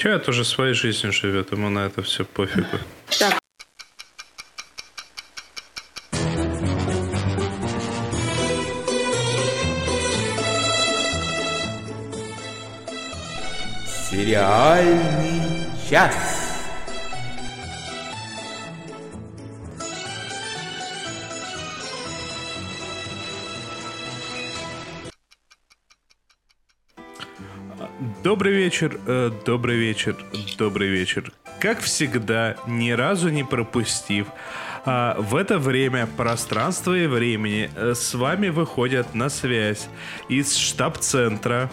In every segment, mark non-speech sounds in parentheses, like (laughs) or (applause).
Человек тоже своей жизнью живет, ему на это все пофигу. Так, Сериальный час. Добрый вечер, э, добрый вечер, добрый вечер. Как всегда, ни разу не пропустив, а, в это время пространства и времени э, с вами выходят на связь из штаб-центра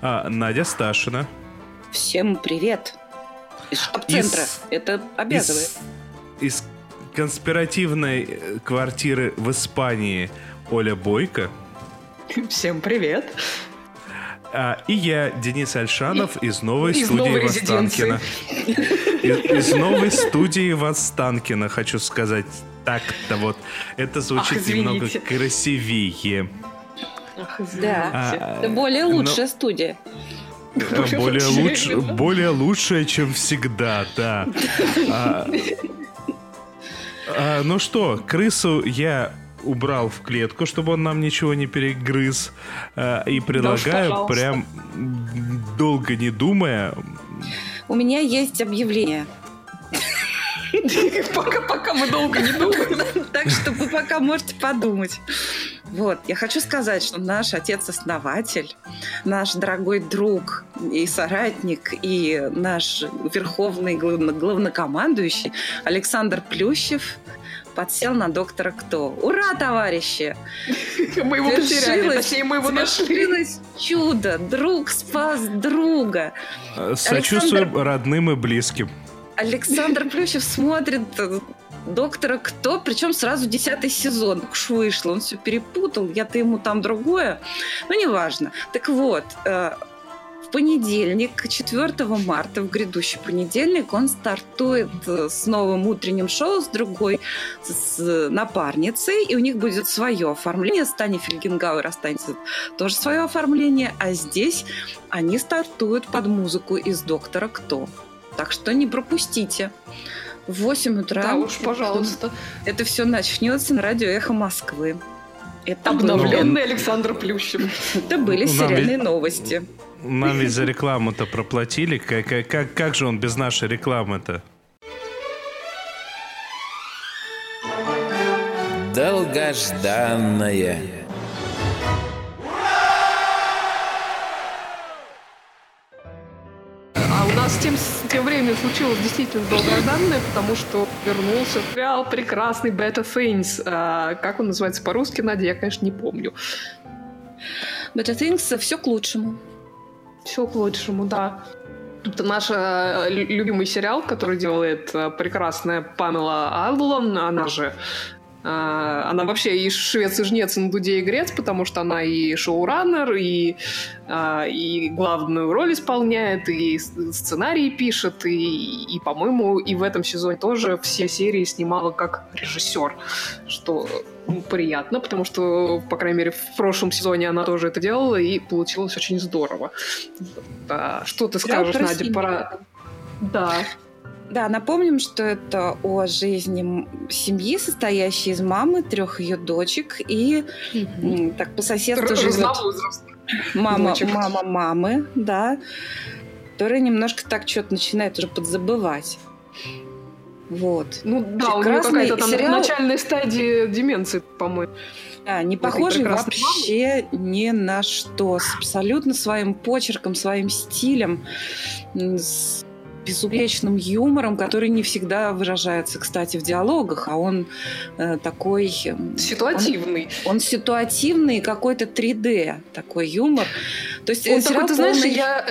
а, Надя Сташина. всем привет. Из штаб-центра. Из- Это обязывает. Из, из конспиративной э, квартиры в Испании Оля Бойко. Всем привет. А, и я, Денис Альшанов, из новой Из студии новой Востанкина. Из, из новой студии Востанкина, хочу сказать. Так-то вот. Это звучит Ах, немного красивее. Ах, Да. А, Это более но- лучшая студия. Э, Более, Вообще, лучше, более лучшее, чем всегда, да. А, а, ну что, крысу я убрал в клетку, чтобы он нам ничего не перегрыз. А, и предлагаю, пожалуйста. прям долго не думая, У меня есть объявление. (laughs) Пока, пока мы долго не думаем. (laughs) Так что вы пока можете подумать. Вот, я хочу сказать, что наш отец-основатель, наш дорогой друг и соратник, и наш верховный главно- главнокомандующий Александр Плющев подсел на доктора Кто. Ура, товарищи! (laughs) Мы его потеряли, точнее, мы его нашли. Чудо! Друг спас друга! э, сочувствуем родным и близким. Александр Плющев смотрит доктора кто, причем сразу десятый сезон. Уж вышло, он все перепутал, я-то ему там другое. Ну, неважно. Так вот, э, понедельник, 4 марта, в грядущий понедельник, он стартует э, с новым утренним шоу с другой с, напарницей, и у них будет свое оформление. С Таней Фельгенгауэр останется тоже свое оформление, а здесь они стартуют под музыку из «Доктора Кто». Так что не пропустите. В 8 утра. Да уж, пожалуйста. Это все начнется на радио Эхо Москвы. Это, Обновленный Александр Плющев. это были Ну, сериальные ведь- новости. Нам ведь за рекламу-то проплатили. Как, как- как, как же он без нашей рекламы-то? Долгожданное. А у нас тем, тем временем случилось действительно долгожданное, потому что вернулся сериал прекрасный Better Things. А, как он называется по-русски, Надя, я, конечно, не помню. Better Things все к лучшему. Все к лучшему, да. Это наш э, лю- любимый сериал, который делает э, прекрасная Памела Арлон, она же э, она вообще и швец, и жнец, и на дуде и грец, потому что она и шоураннер, и, э, и главную роль исполняет, и с- сценарий пишет, и, и, по-моему, и в этом сезоне тоже все серии снимала как режиссер, что приятно, потому что, по крайней мере, в прошлом сезоне она тоже это делала, и получилось очень здорово. Да, что ты скажешь, про Надя, про... Да, Да, напомним, что это о жизни семьи, состоящей из мамы, трех ее дочек, и м, так по соседству живет мама, дочек. мама мамы, да, которая немножко так что-то начинает уже подзабывать. Вот. Ну да, у Прекрасный какая-то там сериал. начальная стадия деменции, по-моему. Да, не похожий вообще ни на что. С абсолютно своим почерком, своим стилем, с безупречным юмором, который не всегда выражается, кстати, в диалогах, а он э, такой... Ситуативный. Он, он ситуативный, какой-то 3D такой юмор. То есть э, Он сериал такой, ты знаешь, я...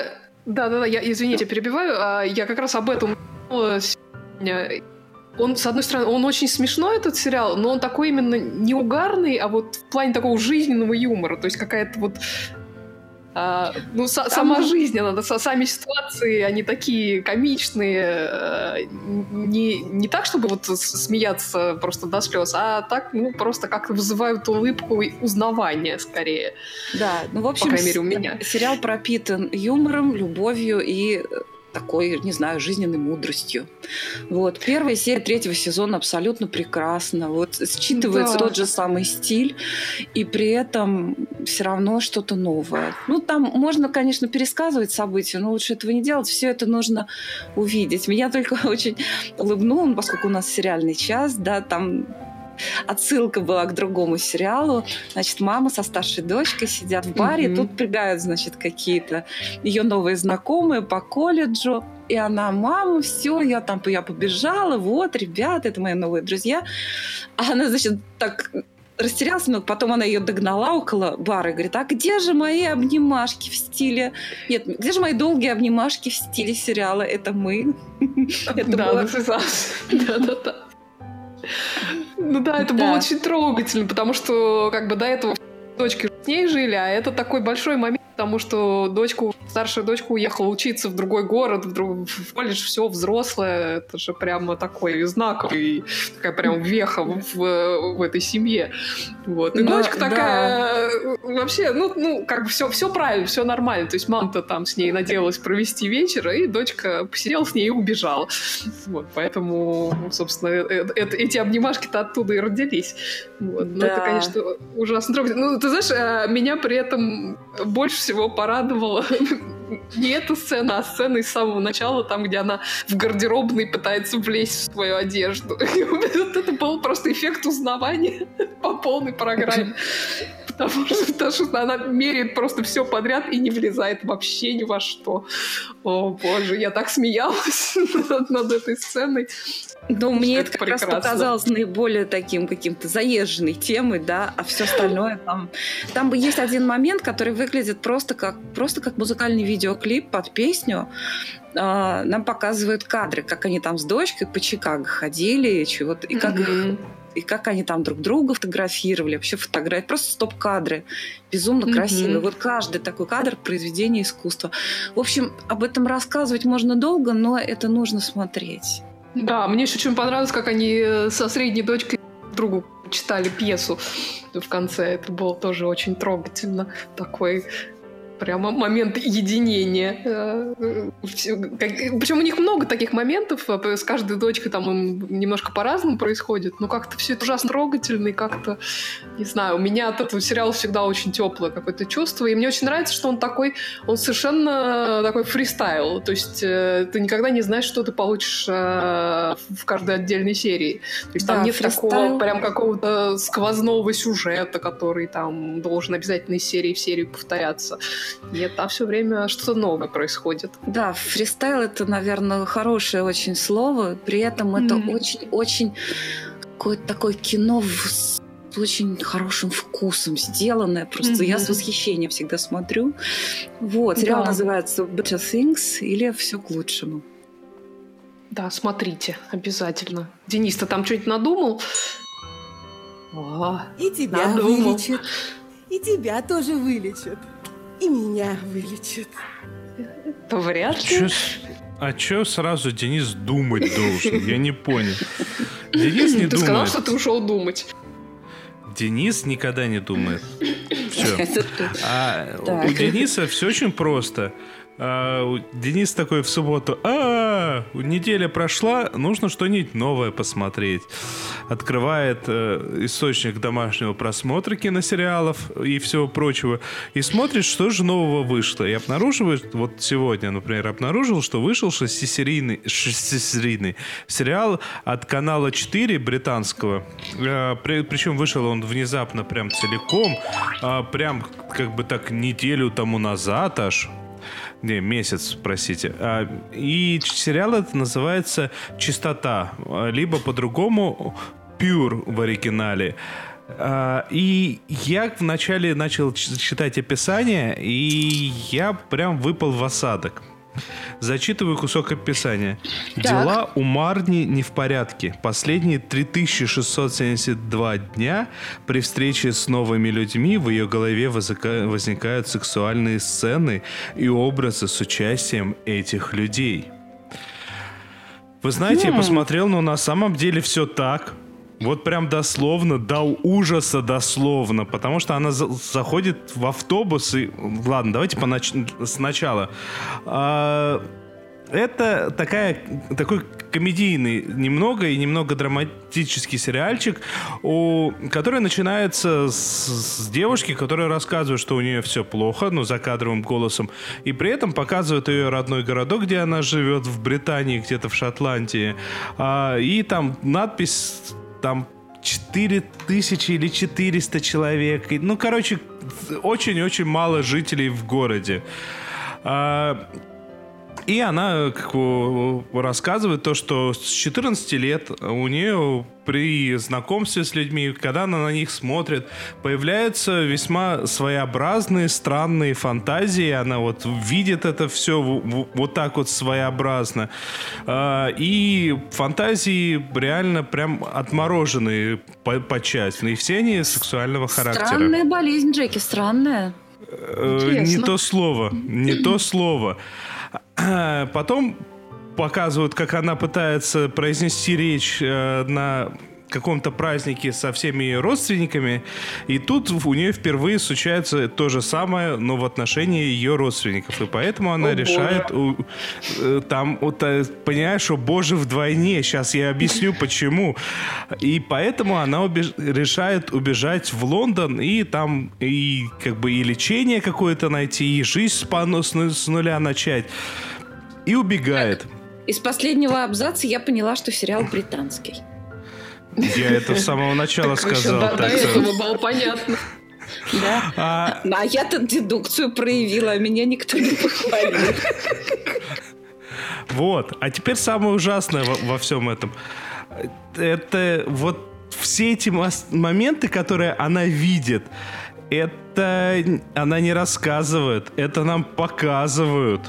Да-да-да, я, извините, перебиваю, а я как раз об этом сегодня. Он, с одной стороны, он очень смешной, этот сериал, но он такой именно не угарный, а вот в плане такого жизненного юмора. То есть какая-то вот... а, ну, са- сама жизнь, она, да, са- сами ситуации, они такие комичные. э, не, не так, чтобы вот с- смеяться просто до слез, а так, ну, просто как-то вызывают улыбку и узнавание скорее. Да, ну, в общем, крайней мере, у с- меня. сериал пропитан юмором, любовью и э, такой, не знаю, жизненной мудростью. Вот. Первая серия третьего сезона абсолютно прекрасна. Вот считывается да. тот же самый стиль, и при этом все равно что-то новое. Ну, там можно, конечно, пересказывать события, но лучше этого не делать. Все это нужно увидеть. Меня только (laughs) очень улыбнуло, поскольку у нас сериальный час, да, там отсылка была к другому сериалу. Значит, мама со старшей дочкой сидят в баре, mm-hmm. тут прибегают, значит, какие-то ее новые знакомые по колледжу. И она, мама, все, я там я побежала, вот, ребята, это мои новые друзья. А она, значит, так растерялась но потом она ее догнала около бара и говорит, а где же мои обнимашки в стиле... Нет, где же мои долгие обнимашки в стиле сериала «Это мы»? (laughs) Это да, да-да-да. (laughs) Ну да, это было очень трогательно, потому что как бы до этого дочки с ней жили, а это такой большой момент потому что дочку, старшая дочка уехала учиться в другой город, в, друг, в колледж, все взрослое, это же прямо такой знаковый, такая прям веха в, в этой семье. Вот. И да, дочка такая да. вообще, ну, ну, как бы все, все правильно, все нормально. То есть мама-то там с ней надеялась провести вечер, и дочка посидела с ней и убежала. Вот, поэтому, собственно, э, э, э, эти обнимашки-то оттуда и родились. Вот. Но это, конечно, ужасно трогательно. Ну, ты знаешь, меня при этом больше всего всего порадовало не эта сцена, а сцена из самого начала, там, где она в гардеробной пытается влезть в свою одежду. (laughs) вот это был просто эффект узнавания (laughs) по полной программе. (laughs) Потому что, потому что она меряет просто все подряд и не влезает вообще ни во что. О, боже, я так смеялась над, над этой сценой. Ну, мне это, это как прекрасно. раз показалось наиболее таким каким-то заезженной темой, да, а все остальное там... Там есть один момент, который выглядит просто как, просто как музыкальный видеоклип под песню. А, нам показывают кадры, как они там с дочкой по Чикаго ходили, чего-то, и как mm-hmm. и как они там друг друга фотографировали, вообще фотографии, просто стоп-кадры, безумно mm-hmm. красивые. Вот каждый такой кадр – произведение искусства. В общем, об этом рассказывать можно долго, но это нужно смотреть. Да, мне еще очень понравилось, как они э, со средней дочкой другу читали пьесу в конце. Это было тоже очень трогательно. Такой прямо момент единения. Э, Причем у них много таких моментов, э, с каждой дочкой там немножко по-разному происходит, но как-то все это ужасно трогательно и как-то, не знаю, у меня от этого сериала всегда очень теплое какое-то чувство, и мне очень нравится, что он такой, он совершенно такой фристайл, то есть э, ты никогда не знаешь, что ты получишь в каждой отдельной серии. То есть да, там нет фристайл. такого прям какого-то сквозного сюжета, который там должен обязательно из серии в серию повторяться. Нет, там все время что-то новое происходит. Да, фристайл это, наверное, хорошее очень слово. При этом это очень-очень какое-то такое кино с очень хорошим вкусом сделанное. Просто mm-hmm. я с восхищением всегда смотрю. Вот, сериал да. называется Better Things или Все к лучшему. Да, смотрите, обязательно. Денис, ты там что-нибудь надумал? О, и тебя надумал. вылечат. И тебя тоже вылечат и меня вылечит. Вряд ли. А чё сразу Денис думать должен? Я не понял. Денис не ты думает. Ты сказал, что ты ушел думать. Денис никогда не думает. Все. (laughs) А у Дениса все очень просто. А, Денис такой в субботу, а, неделя прошла, нужно что-нибудь новое посмотреть. Открывает э, источник домашнего просмотра киносериалов и всего прочего и смотрит, что же нового вышло. И обнаруживает, вот сегодня, например, обнаружил, что вышел шестисерийный, шестисерийный сериал от канала 4 британского. Э, при, причем вышел он внезапно прям целиком, э, прям как бы так неделю тому назад аж не, месяц, простите. А, и сериал это называется «Чистота», либо по-другому «Pure» в оригинале. А, и я вначале начал читать описание, и я прям выпал в осадок. Зачитываю кусок описания. Так. Дела у Марни не в порядке. Последние 3672 дня при встрече с новыми людьми в ее голове возникают сексуальные сцены и образы с участием этих людей. Вы знаете, я посмотрел, но на самом деле все так. Вот прям дословно, до ужаса дословно, потому что она за заходит в автобус и... Ладно, давайте понач... сначала. А... это такая, такой комедийный немного и немного драматический сериальчик, у, который начинается с, с девушки, которая рассказывает, что у нее все плохо, но за кадровым голосом, и при этом показывает ее родной городок, где она живет, в Британии, где-то в Шотландии. А, и там надпись там 4 тысячи или 400 человек. Ну, короче, очень-очень мало жителей в городе. А, и она как бы, рассказывает то, что с 14 лет у нее при знакомстве с людьми, когда она на них смотрит, появляются весьма своеобразные, странные фантазии. Она вот видит это все вот так вот своеобразно. А, и фантазии реально прям отмороженные по, по части. И все они сексуального характера. Странная болезнь, Джеки, странная. Э, не то слово, не то (clears throat) слово. Потом показывают, как она пытается произнести речь э, на каком-то празднике со всеми ее родственниками, и тут у нее впервые случается то же самое, но в отношении ее родственников, и поэтому она О, решает у, э, там, вот, э, понимаешь, что боже вдвойне, сейчас я объясню почему, и поэтому она убеж... решает убежать в Лондон и там и как бы и лечение какое-то найти, и жизнь с нуля начать, и убегает. Из последнего абзаца я поняла, что сериал британский. Я это с самого начала сказал. До этого было понятно. Да. А, а я-то дедукцию проявила, а меня никто не похвалил. Вот. А теперь самое ужасное во, во всем этом. Это вот все эти моменты, которые она видит, это она не рассказывает, это нам показывают.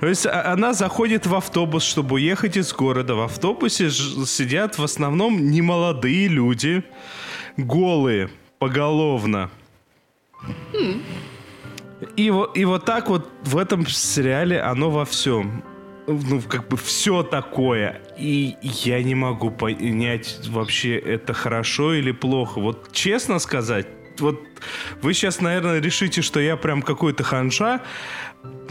То есть а, она заходит в автобус, чтобы уехать из города. В автобусе сидят в основном немолодые люди, голые, поголовно. Хм. И, и вот так вот в этом сериале оно во всем. Ну, как бы все такое. И я не могу понять, вообще это хорошо или плохо. Вот честно сказать, вот вы сейчас, наверное, решите, что я прям какой-то ханжа,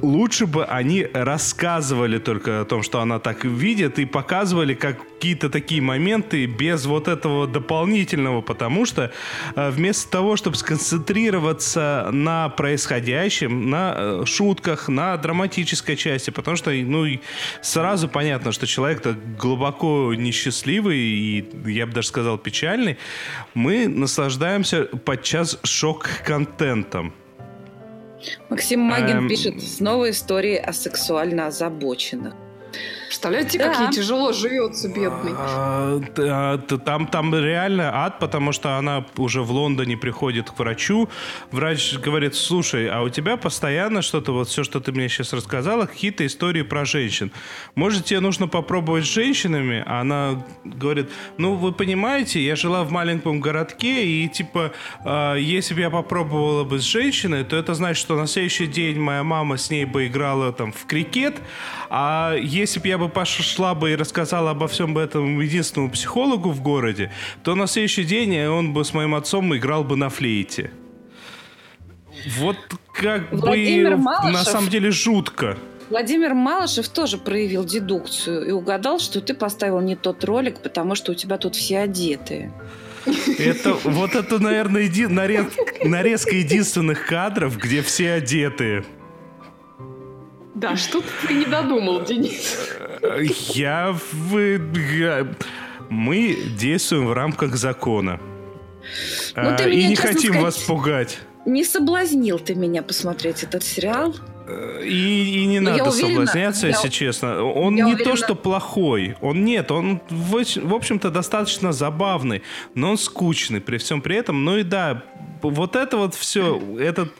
лучше бы они рассказывали только о том, что она так видит, и показывали какие-то такие моменты без вот этого дополнительного, потому что э, вместо того, чтобы сконцентрироваться на происходящем, на э, шутках, на драматической части, потому что, ну, сразу понятно, что человек-то глубоко несчастливый и, я бы даже сказал, печальный, мы наслаждаемся подчас шок-контентом. Максим Магин эм... пишет снова истории о сексуально озабоченных. Представляете, да. как ей тяжело живется, бедный. А, а, там, там реально ад, потому что она уже в Лондоне приходит к врачу. Врач говорит, слушай, а у тебя постоянно что-то, вот все, что ты мне сейчас рассказала, какие-то истории про женщин. Может, тебе нужно попробовать с женщинами? А она говорит, ну, вы понимаете, я жила в маленьком городке, и типа, э, если бы я попробовала бы с женщиной, то это значит, что на следующий день моя мама с ней бы играла там в крикет, а если бы я бы пошла бы и рассказала обо всем этом единственному психологу в городе, то на следующий день он бы с моим отцом играл бы на флейте. Вот как Владимир бы Малышев, на самом деле жутко. Владимир Малышев тоже проявил дедукцию и угадал, что ты поставил не тот ролик, потому что у тебя тут все одетые. Это вот это, наверное, еди, нарез, нарезка единственных кадров, где все одетые. Да, что ты не додумал, Денис? Я... Мы действуем в рамках закона. Ну, а, и не хотим сказать, вас пугать. Не соблазнил ты меня посмотреть этот сериал. И, и не Но надо уверена, соблазняться, я, если честно. Он не уверена. то, что плохой. Он нет, он, в, в общем-то, достаточно забавный, но он скучный при всем при этом. Ну и да, вот это вот все, этот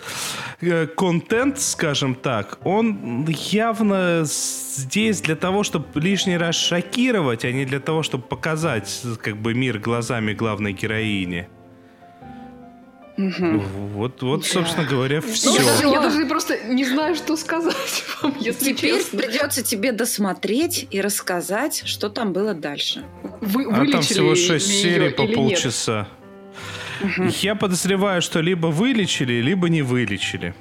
э, контент, скажем так, он явно здесь для того, чтобы лишний раз шокировать, а не для того, чтобы показать как бы мир глазами главной героини. Угу. Вот, вот, да. собственно говоря, все. Ну, я даже просто не знаю, что сказать (laughs) вам, если Теперь честно. придется тебе досмотреть и рассказать, что там было дальше. Вы а там всего шесть серий по полчаса. Угу. Я подозреваю, что либо вылечили, либо не вылечили.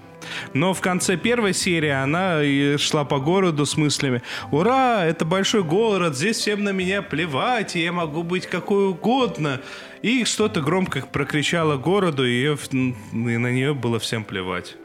Но в конце первой серии она шла по городу с мыслями «Ура, это большой город, здесь всем на меня плевать, и я могу быть какой угодно». И что-то громко прокричала городу, и, ее, и на нее было всем плевать.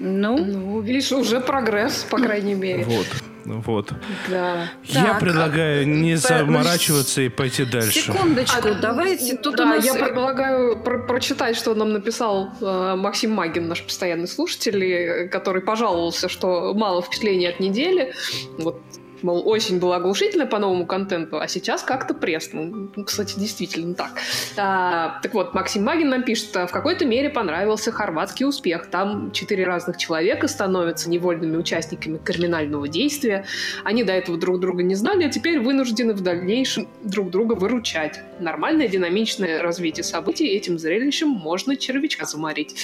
Ну? Ну, видишь, уже прогресс, по крайней мере. Вот. Вот. Да. Я так, предлагаю не да, заморачиваться и пойти дальше. Секундочку, а, давайте тут да, у нас... я предлагаю про прочитать, что нам написал э, Максим Магин, наш постоянный слушатель, который пожаловался, что мало впечатлений от недели. Вот мол, очень было оглушительно по новому контенту, а сейчас как-то пресно. Ну, кстати, действительно так. А, так вот, Максим Магин нам пишет, в какой-то мере понравился хорватский успех. Там четыре разных человека становятся невольными участниками криминального действия. Они до этого друг друга не знали, а теперь вынуждены в дальнейшем друг друга выручать. Нормальное динамичное развитие событий этим зрелищем можно червячка заморить.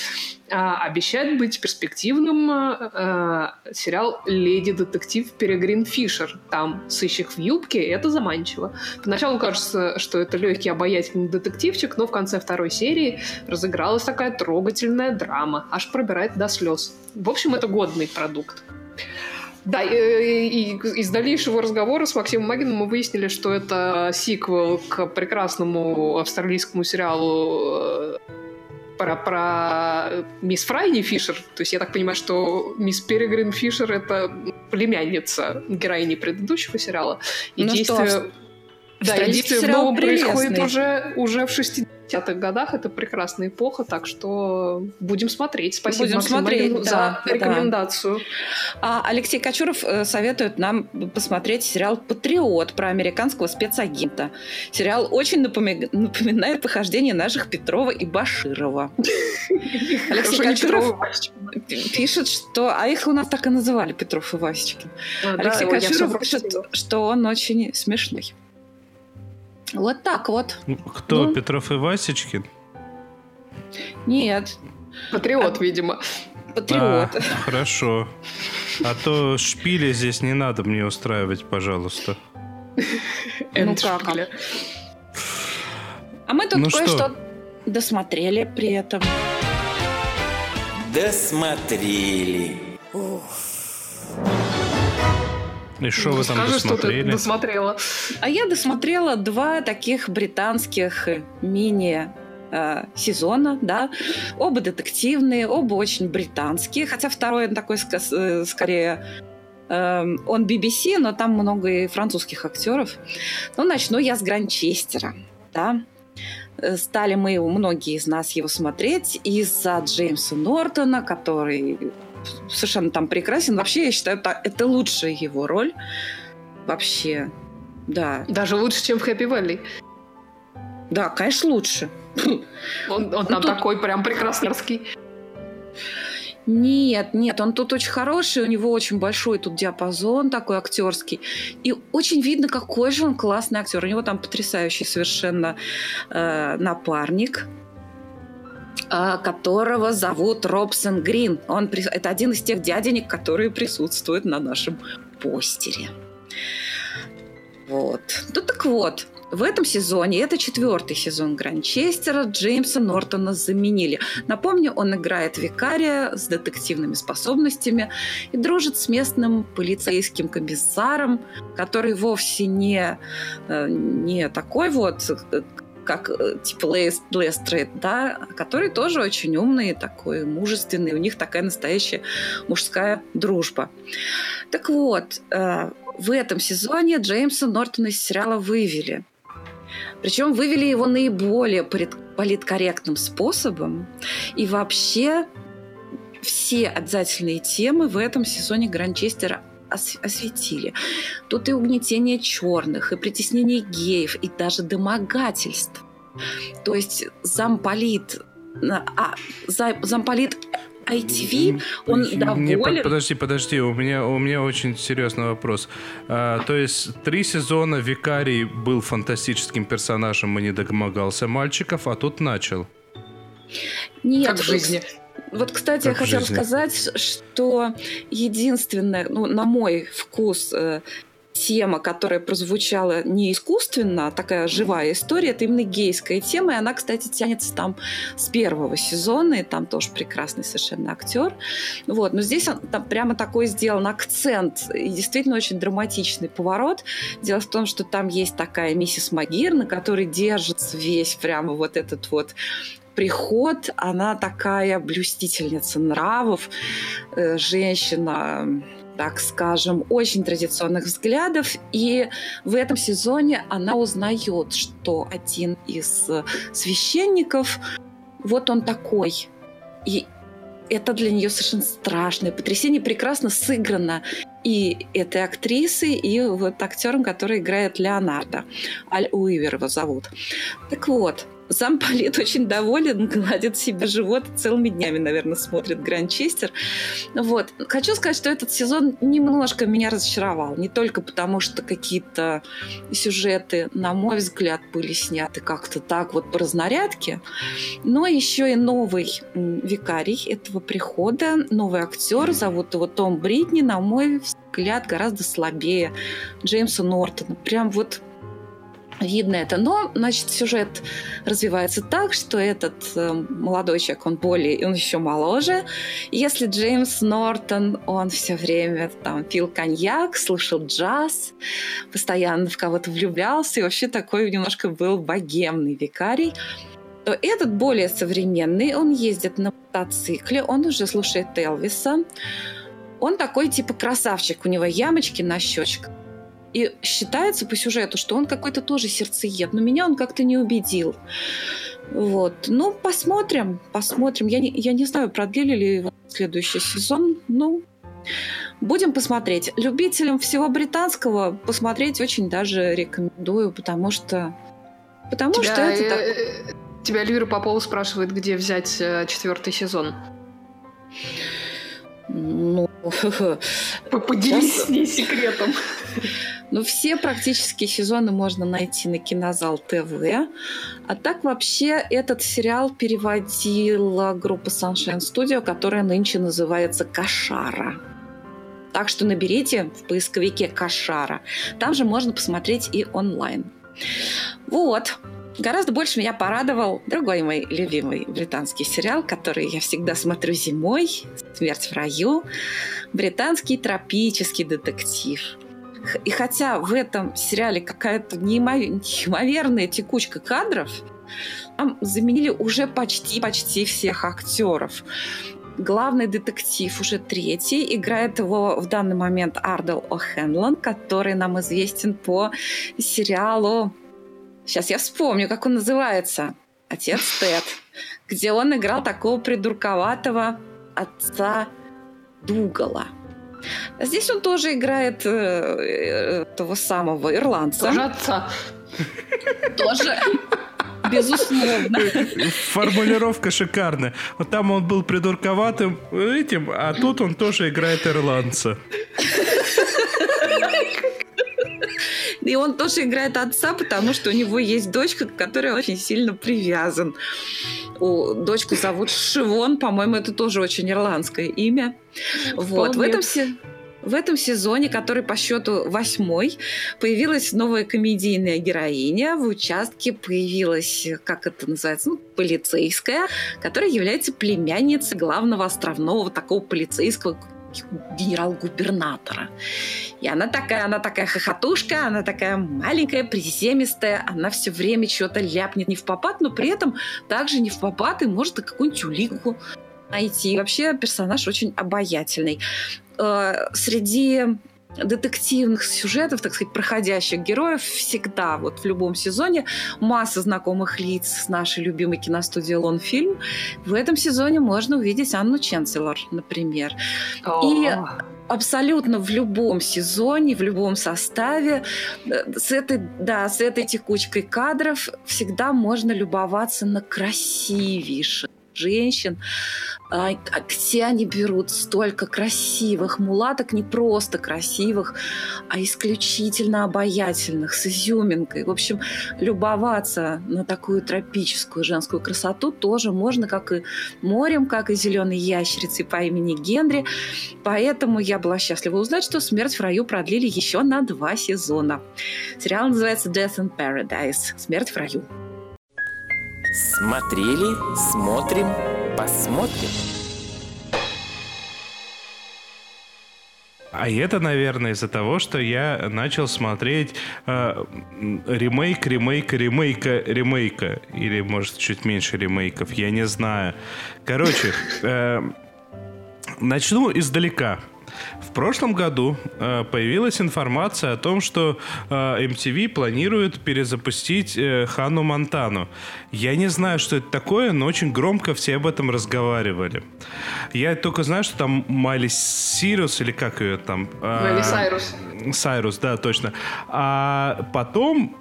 А, обещает быть перспективным а, сериал «Леди-детектив Перегрин Фишер». Там сыщик в юбке, это заманчиво. Поначалу кажется, что это легкий обаятельный детективчик, но в конце второй серии разыгралась такая трогательная драма, аж пробирает до слез. В общем, это годный продукт. Да, и, и из дальнейшего разговора с Максимом Магином мы выяснили, что это сиквел к прекрасному австралийскому сериалу про, про мисс Фрайни Фишер. То есть я так понимаю, что мисс Перегрин Фишер — это племянница героини предыдущего сериала. И ну действие... Что, да, и действие в новом происходит уже, уже в 60 60-х годах. Это прекрасная эпоха, так что будем смотреть. Спасибо, будем Максим смотреть, да, за да. рекомендацию. А Алексей Кочуров э, советует нам посмотреть сериал «Патриот» про американского спецагента. Сериал очень напоминает похождение наших Петрова и Баширова. (laughs) Алексей Кочуров пишет, что... А их у нас так и называли, Петров и Васечкин. А, Алексей Кочуров пишет, что он очень смешной. Вот так вот. Кто, ну, Петров и Васечкин? Нет. Патриот, а, видимо. Патриот. А, хорошо. А то шпили здесь не надо мне устраивать, пожалуйста. Ну как? А мы тут ну кое-что досмотрели при этом. Досмотрели. Ух. И что вы там Скажи, досмотрели? Что ты досмотрела. А я досмотрела два таких британских мини э, сезона, да, оба детективные, оба очень британские, хотя второй такой э, скорее э, он BBC, но там много и французских актеров. Ну, начну я с Гранчестера, да. Э, стали мы его, многие из нас его смотреть из-за Джеймса Нортона, который совершенно там прекрасен. Вообще, я считаю, это, лучшая его роль. Вообще, да. Даже лучше, чем в Хэппи Вэлли. Да, конечно, лучше. Он, он там тут... такой прям прекрасный. Нет, нет, он тут очень хороший, у него очень большой тут диапазон такой актерский. И очень видно, какой же он классный актер. У него там потрясающий совершенно э, напарник. А, которого зовут Робсон Грин. Он, это один из тех дяденек, которые присутствуют на нашем постере. Вот. Ну так вот, в этом сезоне, это четвертый сезон Гранчестера, Джеймса Нортона заменили. Напомню, он играет викария с детективными способностями и дружит с местным полицейским комиссаром, который вовсе не, э, не такой вот как э, типа Лестрейд, да, который тоже очень умный, такой мужественный. У них такая настоящая мужская дружба. Так вот, э, в этом сезоне Джеймса Нортона из сериала вывели. Причем вывели его наиболее политкорректным способом. И вообще все обязательные темы в этом сезоне Гранчестера осветили. Тут и угнетение черных, и притеснение геев, и даже домогательств. То есть замполит, а, замполит ITV, он доволен... Не, подожди, подожди, у меня, у меня очень серьезный вопрос. А, то есть три сезона Викарий был фантастическим персонажем и не домогался мальчиков, а тут начал. Нет, как в жизни. Вот, кстати, как я хотела сказать, что единственное, ну, на мой вкус, э, тема, которая прозвучала не искусственно, а такая живая история, это именно гейская тема, и она, кстати, тянется там с первого сезона, и там тоже прекрасный совершенно актер. Вот. Но здесь он, там прямо такой сделан акцент, и действительно очень драматичный поворот. Дело в том, что там есть такая миссис Магир, на которой держится весь прямо вот этот вот приход, она такая блюстительница нравов, э, женщина так скажем, очень традиционных взглядов. И в этом сезоне она узнает, что один из священников, вот он такой. И это для нее совершенно страшное потрясение, прекрасно сыграно и этой актрисой, и вот актером, который играет Леонардо. Аль Уивер его зовут. Так вот, сам Полит очень доволен, (laughs) гладит себе живот, целыми днями, наверное, смотрит Гранчестер. Вот. Хочу сказать, что этот сезон немножко меня разочаровал. Не только потому, что какие-то сюжеты, на мой взгляд, были сняты как-то так вот по разнарядке, но еще и новый викарий этого прихода, новый актер, зовут его Том Бритни, на мой взгляд, гораздо слабее Джеймса Нортона. Прям вот видно это. Но, значит, сюжет развивается так, что этот э, молодой человек, он более, он еще моложе. Если Джеймс Нортон, он все время там пил коньяк, слушал джаз, постоянно в кого-то влюблялся и вообще такой немножко был богемный викарий, то этот более современный, он ездит на мотоцикле, он уже слушает Элвиса, он такой типа красавчик, у него ямочки на щечках. И считается по сюжету, что он какой-то тоже сердцеед, но меня он как-то не убедил. Вот. Ну, посмотрим, посмотрим. Я не, я не знаю, продлили ли его следующий сезон. Ну, будем посмотреть. Любителям всего британского посмотреть очень даже рекомендую, потому что... Потому тебя, что это э, так... Тебя Эльвира Попова спрашивает, где взять э, четвертый сезон. Ну, (laughs) поделись с ней секретом. (laughs) Ну, все практически сезоны можно найти на Кинозал ТВ. А так вообще этот сериал переводила группа Sunshine Studio, которая нынче называется «Кошара». Так что наберите в поисковике «Кошара». Там же можно посмотреть и онлайн. Вот. Гораздо больше меня порадовал другой мой любимый британский сериал, который я всегда смотрю зимой «Смерть в раю». Британский тропический детектив. И хотя в этом сериале какая-то неимоверная текучка кадров, там заменили уже почти-почти всех актеров. Главный детектив уже третий. Играет его в данный момент Ардел О'Хенлон, который нам известен по сериалу Сейчас я вспомню, как он называется. Отец Тед. Где он играл такого придурковатого отца Дугала. Здесь он тоже играет э, э, того самого ирландца. Тоже отца. Тоже. Безусловно. Формулировка шикарная. Вот там он был придурковатым этим, а тут он тоже играет ирландца. И он тоже играет отца, потому что у него есть дочка, к которой очень сильно привязан. У дочку зовут Шивон, по-моему, это тоже очень ирландское имя. Вот. В этом все... В этом сезоне, который по счету восьмой, появилась новая комедийная героиня. В участке появилась, как это называется, ну, полицейская, которая является племянницей главного островного такого полицейского генерал-губернатора. И она такая, она такая хохотушка, она такая маленькая, приземистая, она все время что-то ляпнет не в попад, но при этом также не в попад и может и какую-нибудь улику найти. И вообще персонаж очень обаятельный. Э, среди детективных сюжетов, так сказать, проходящих героев всегда, вот в любом сезоне, масса знакомых лиц с нашей любимой киностудии Лонфильм. В этом сезоне можно увидеть Анну Ченселор, например. И абсолютно в любом сезоне, в любом составе, э, с этой, да, с этой текучкой кадров всегда можно любоваться на красивейших женщин. А, где они берут столько красивых мулаток, не просто красивых, а исключительно обаятельных, с изюминкой. В общем, любоваться на такую тропическую женскую красоту тоже можно как и морем, как и зеленой ящерицей по имени Генри. Поэтому я была счастлива узнать, что «Смерть в раю» продлили еще на два сезона. Сериал называется «Death in Paradise» – «Смерть в раю». Смотрели, смотрим, посмотрим. А это, наверное, из-за того, что я начал смотреть э, ремейк, ремейка, ремейка, ремейка. Или, может, чуть меньше ремейков, я не знаю. Короче, э, начну издалека. В прошлом году э, появилась информация о том, что э, MTV планирует перезапустить э, Хану Монтану. Я не знаю, что это такое, но очень громко все об этом разговаривали. Я только знаю, что там Майли Сирус, или как ее там? Э, Майли Сайрус. Сайрус, да, точно. А потом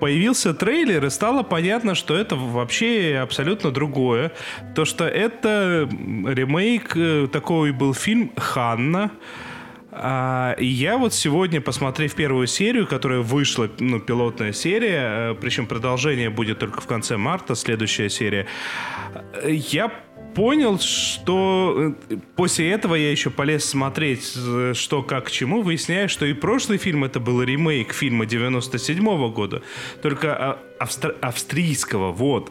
появился трейлер, и стало понятно, что это вообще абсолютно другое. То, что это ремейк, э, такой был фильм «Ханна», а, и я вот сегодня, посмотрев первую серию, которая вышла, ну, пилотная серия, э, причем продолжение будет только в конце марта, следующая серия, э, я понял, что э, после этого я еще полез смотреть, э, что как к чему, выясняя, что и прошлый фильм это был ремейк фильма 97 -го года, только а, австр... австрийского, вот.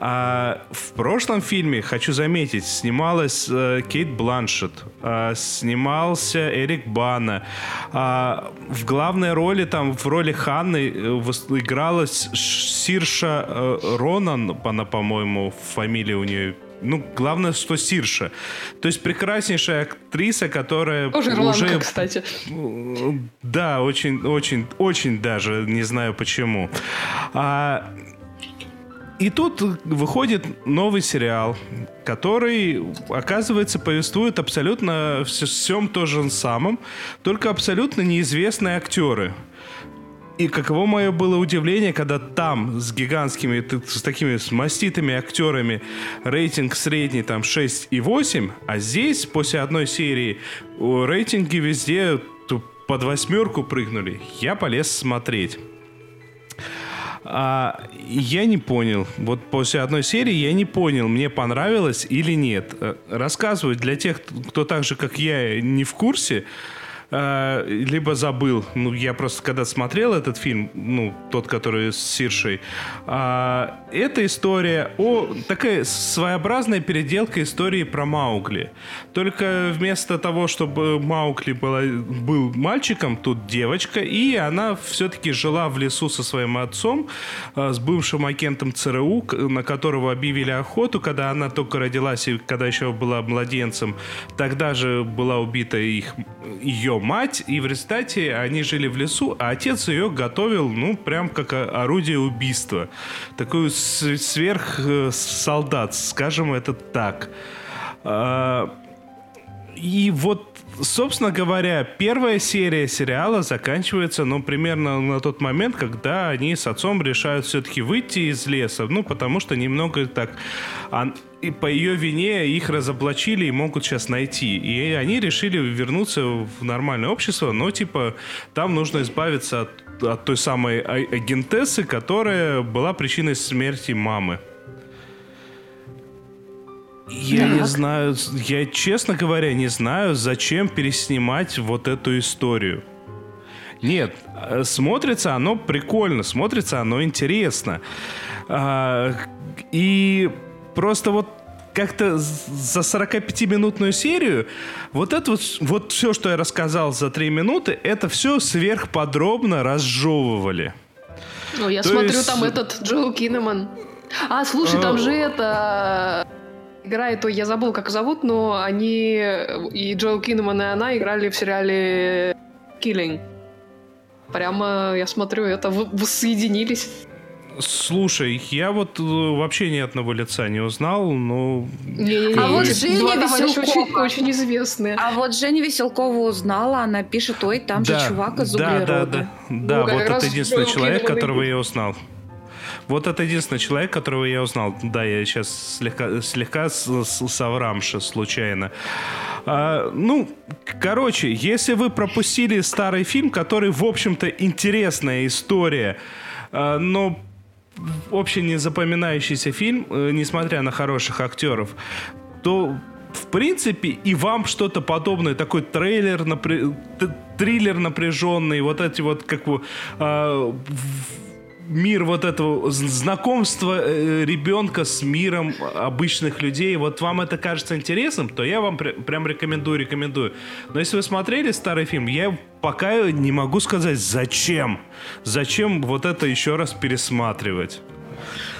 А в прошлом фильме, хочу заметить, снималась э, Кейт Бланшет, э, снимался Эрик Бана. А в главной роли, там, в роли Ханны э, игралась Сирша э, Ронан, она, по-моему, фамилия у нее ну, главное, что Сирша. То есть прекраснейшая актриса, которая уже... Ирландка, кстати. Да, очень, очень, очень даже, не знаю почему. А... И тут выходит новый сериал, который, оказывается, повествует абсолютно всем то же самом, только абсолютно неизвестные актеры. И каково мое было удивление, когда там с гигантскими, с такими с маститыми актерами рейтинг средний там 6 и 8, а здесь после одной серии рейтинги везде под восьмерку прыгнули. Я полез смотреть. А, я не понял. Вот после одной серии я не понял, мне понравилось или нет. Э, рассказывать для тех, кто так же, как я, не в курсе, э, либо забыл. Ну, я просто когда смотрел этот фильм, ну, тот, который с Сиршей, э, это история о... Такая своеобразная переделка истории про Маугли. Только вместо того, чтобы Маугли была, был мальчиком, тут девочка, и она все-таки жила в лесу со своим отцом, э, с бывшим агентом ЦРУ, на которого объявили охоту, когда она только родилась и когда еще была младенцем. Тогда же была убита их, ее мать, и в результате они жили в лесу, а отец ее готовил, ну, прям как орудие убийства. Такой сверхсолдат, скажем это так. А, и вот собственно говоря, первая серия сериала заканчивается, ну, примерно на тот момент, когда они с отцом решают все-таки выйти из леса, ну, потому что немного так... И по ее вине их разоблачили и могут сейчас найти. И они решили вернуться в нормальное общество, но, типа, там нужно избавиться от, от той самой а, агентессы, которая была причиной смерти мамы. Я так. не знаю, я, честно говоря, не знаю, зачем переснимать вот эту историю. Нет, э, смотрится оно прикольно, смотрится оно интересно. А, и просто вот как-то за 45-минутную серию вот это вот, вот все, что я рассказал за 3 минуты, это все сверхподробно разжевывали. Ну, я То смотрю, есть... там этот Джоу Кинеман. А, слушай, там а... же это играет, ой, я забыл, как зовут, но они, и Джоэл Киннеман, и она играли в сериале Killing. Прямо, я смотрю, это воссоединились. Слушай, я вот э, вообще ни одного лица не узнал, но... Не, а вот Женя Веселкова... Очень, очень известные. А вот Женя Веселкова узнала, она пишет, ой, там да, же чувак из да, углерода. Да, да, да, ну, вот это единственный человек, которого я узнал. Вот это единственный человек, которого я узнал. Да, я сейчас слегка, слегка соврамши случайно. А, ну, короче, если вы пропустили старый фильм, который, в общем-то, интересная история, а, но вообще не запоминающийся фильм, э, несмотря на хороших актеров, то в принципе, и вам что-то подобное, такой трейлер, напря... триллер напряженный, вот эти вот, как бы, э, мир вот этого знакомства э, ребенка с миром обычных людей, вот вам это кажется интересным, то я вам пр- прям рекомендую, рекомендую. Но если вы смотрели старый фильм, я пока не могу сказать, зачем. Зачем вот это еще раз пересматривать.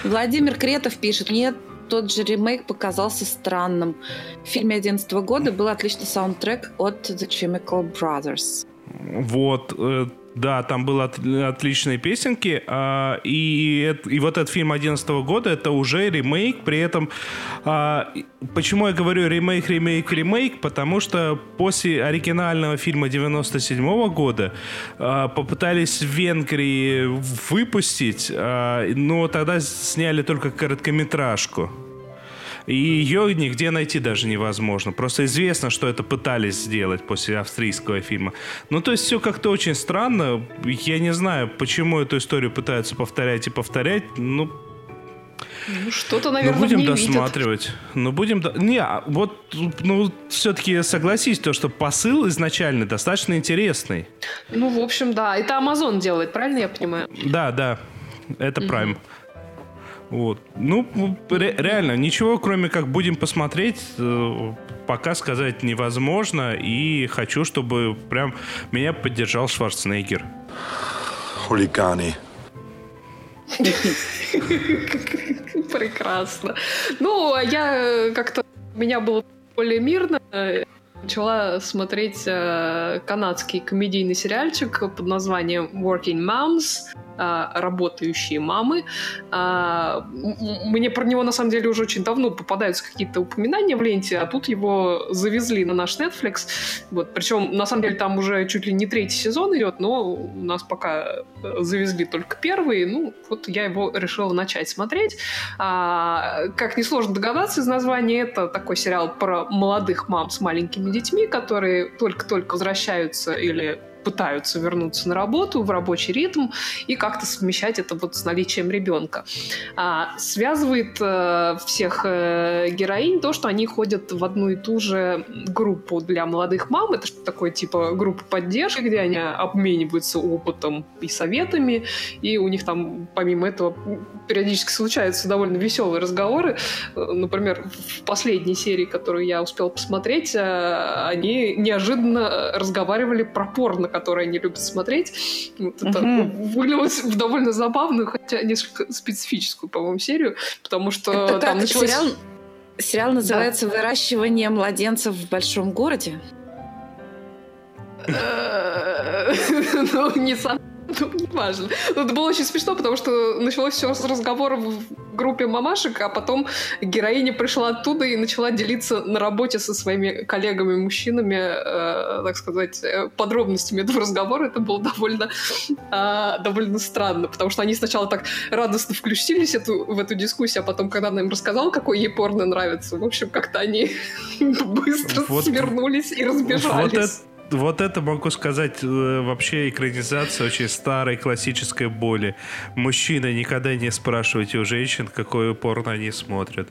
Владимир Кретов пишет, нет, тот же ремейк показался странным. В фильме 2011 года был отличный саундтрек от The Chemical Brothers. Вот, э, да, там были от, отличные песенки, а, и, и вот этот фильм 2011 года это уже ремейк, при этом а, почему я говорю ремейк, ремейк, ремейк, потому что после оригинального фильма 97 года а, попытались в Венгрии выпустить, а, но тогда сняли только короткометражку. И ее нигде найти даже невозможно. Просто известно, что это пытались сделать после австрийского фильма. Ну, то есть все как-то очень странно. Я не знаю, почему эту историю пытаются повторять и повторять. Ну, ну, что-то, наверное, ну, будем не досматривать. Видят. Ну, будем... До... Не, а вот, ну, все-таки согласись, то, что посыл изначально достаточно интересный. Ну, в общем, да. Это Amazon делает, правильно я понимаю? Да, да. Это Prime. Mm-hmm. Вот. Ну, ре- реально, ничего, кроме как будем посмотреть, э, пока сказать невозможно. И хочу, чтобы прям меня поддержал Шварценеггер. Хулиганы. Прекрасно. Ну, а я э, как-то... У меня было более мирно начала смотреть э, канадский комедийный сериальчик под названием Working Moms, э, работающие мамы. Э, мне про него на самом деле уже очень давно попадаются какие-то упоминания в ленте, а тут его завезли на наш Netflix. Вот, причем на самом деле там уже чуть ли не третий сезон идет, но у нас пока завезли только первый. Ну, вот я его решила начать смотреть. А, как несложно догадаться из названия, это такой сериал про молодых мам с маленькими детьми, которые только-только возвращаются или пытаются вернуться на работу, в рабочий ритм и как-то совмещать это вот с наличием ребенка. А, связывает э, всех э, героинь то, что они ходят в одну и ту же группу для молодых мам. Это что такое типа группа поддержки, где они обмениваются опытом и советами, и у них там помимо этого периодически случаются довольно веселые разговоры. Например, в последней серии, которую я успел посмотреть, э, они неожиданно разговаривали про порно, которые они любят смотреть. Вот это угу. вылилось в довольно забавную, хотя несколько специфическую, по-моему, серию, потому что это там началось... Сериал, сериал называется да. «Выращивание младенцев в большом городе». (laughs) Ну, не сам ну, не важно. Но это было очень смешно, потому что началось все с разговора в группе мамашек, а потом героиня пришла оттуда и начала делиться на работе со своими коллегами-мужчинами, э, так сказать, э, подробностями этого разговора. Это было довольно, э, довольно странно, потому что они сначала так радостно включились эту, в эту дискуссию, а потом, когда она им рассказала, какой ей порно нравится, в общем, как-то они (laughs) быстро вот, свернулись и разбежались. Вот это вот это могу сказать э, вообще экранизация очень старой классической боли. Мужчины никогда не спрашивайте у женщин, какое порно они смотрят.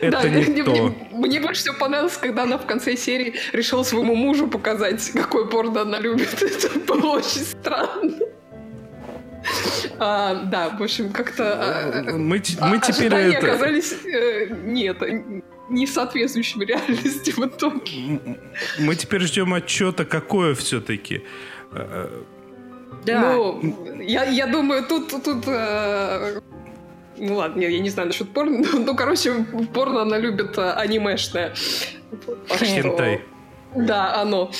Это не то. Мне больше всего понравилось, когда она в конце серии решила своему мужу показать, какой порно она любит. (laughs) Это было очень странно. А, да, в общем, как-то... А, мы, мы теперь это... оказались... Э, нет, не соответствующим (laughs) реальности в итоге. Мы теперь ждем отчета, какое все-таки. Да. Ну, я, я думаю, тут, тут э, ну ладно, нет, я не знаю насчет порно. Ну, короче, порно она любит э, анимешное. Хентай. Да, оно.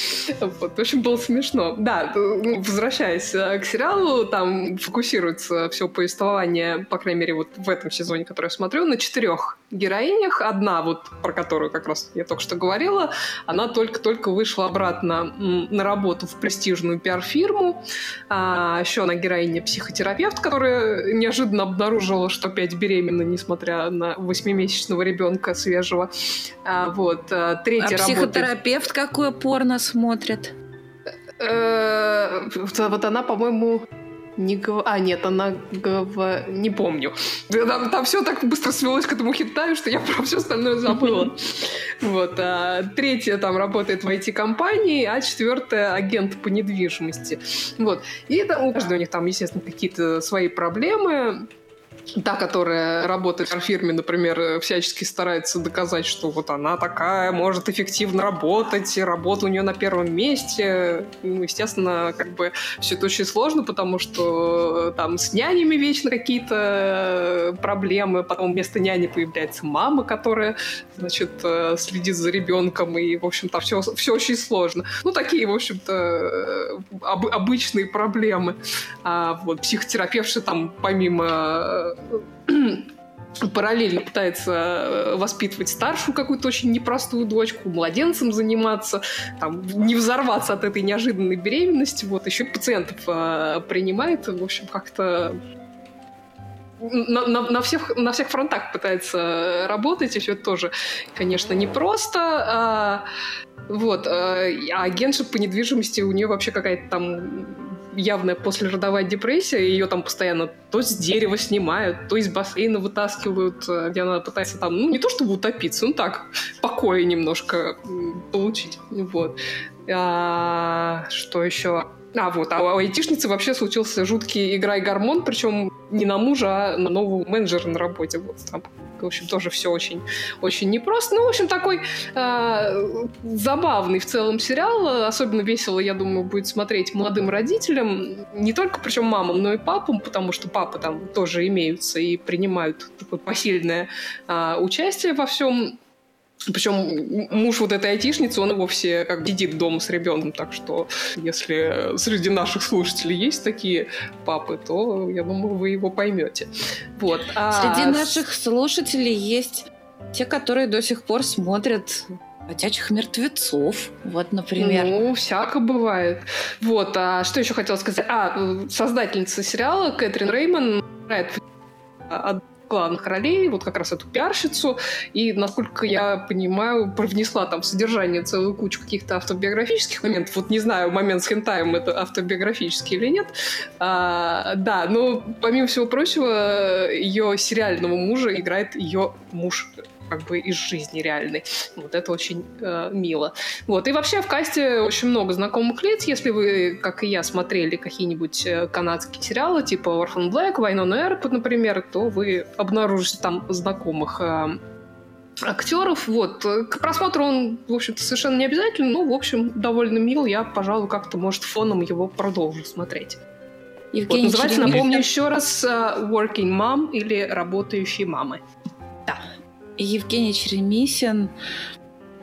Вот, в общем, было смешно. Да, ну, возвращаясь э, к сериалу, там фокусируется все повествование, по крайней мере, вот в этом сезоне, который я смотрю, на четырех героинях. Одна, вот про которую как раз я только что говорила, она только-только вышла обратно на работу в престижную пиар-фирму. А, еще она героиня-психотерапевт, которая неожиданно обнаружила, что опять беременна, несмотря на восьмимесячного ребенка свежего. А, вот. А, третья а психотерапевт работает... какое порно смотрит? Э, вот она, по-моему, не гов... А, нет, она гов... Не помню. Там, там все так быстро свелось к этому хитаю, что я про все остальное забыла. (laughs) Вот. А третья там работает в IT-компании, а четвертая агент по недвижимости. Вот. И там, у каждого у них там, естественно, какие-то свои проблемы та, которая работает в фирме, например, всячески старается доказать, что вот она такая, может эффективно работать, работа у нее на первом месте. Ну, естественно, как бы все это очень сложно, потому что э, там с нянями вечно какие-то э, проблемы, потом вместо няни появляется мама, которая, значит, э, следит за ребенком, и, в общем-то, все, все очень сложно. Ну, такие, в общем-то, об, обычные проблемы. А вот психотерапевтша там, помимо (clears throat) параллельно пытается э, воспитывать старшую какую-то очень непростую дочку, младенцем заниматься, там, не взорваться от этой неожиданной беременности, вот, еще пациентов э, принимает, в общем, как-то на, на, на, всех, на всех фронтах пытается работать, и все это тоже, конечно, непросто. А, вот, а, а агентша по недвижимости, у нее вообще какая-то там явная послеродовая депрессия, ее там постоянно то с дерева снимают, то из бассейна вытаскивают, э, где она пытается там, ну, не то чтобы утопиться, ну так, покоя немножко получить. Вот. А, что еще? А, вот, а у айтишницы вообще случился жуткий игра и гормон, причем не на мужа, а на нового менеджера на работе. Вот там в общем, тоже все очень, очень непросто. Ну, в общем, такой э, забавный в целом сериал. Особенно весело, я думаю, будет смотреть молодым родителям. Не только, причем мамам, но и папам, потому что папы там тоже имеются и принимают такое посильное э, участие во всем причем муж вот этой айтишницы, он вовсе как сидит дома с ребенком, так что если среди наших слушателей есть такие папы, то я думаю, вы его поймете. Вот. А... Среди наших слушателей есть те, которые до сих пор смотрят ходячих мертвецов, вот, например. Ну, всяко бывает. Вот, а что еще хотела сказать? А, создательница сериала Кэтрин Реймон играет главных ролей, вот как раз эту пиарщицу, и, насколько я понимаю, привнесла там в содержание целую кучу каких-то автобиографических моментов. Вот не знаю, момент с хентаем это автобиографический или нет. А, да, но помимо всего прочего, ее сериального мужа играет ее муж как бы из жизни реальной. Вот это очень э, мило. Вот. И вообще в касте очень много знакомых лиц. Если вы, как и я, смотрели какие-нибудь э, канадские сериалы, типа Orphan Black, Вайнона Эрп, например, то вы обнаружите там знакомых э, актеров. Вот. К просмотру он, в общем-то, совершенно не обязательно, но, в общем, довольно мил. Я, пожалуй, как-то, может, фоном его продолжу смотреть. Евгений вот, называется, напомню еще раз, uh, Working Mom или Работающие мамы. Евгений Черемисин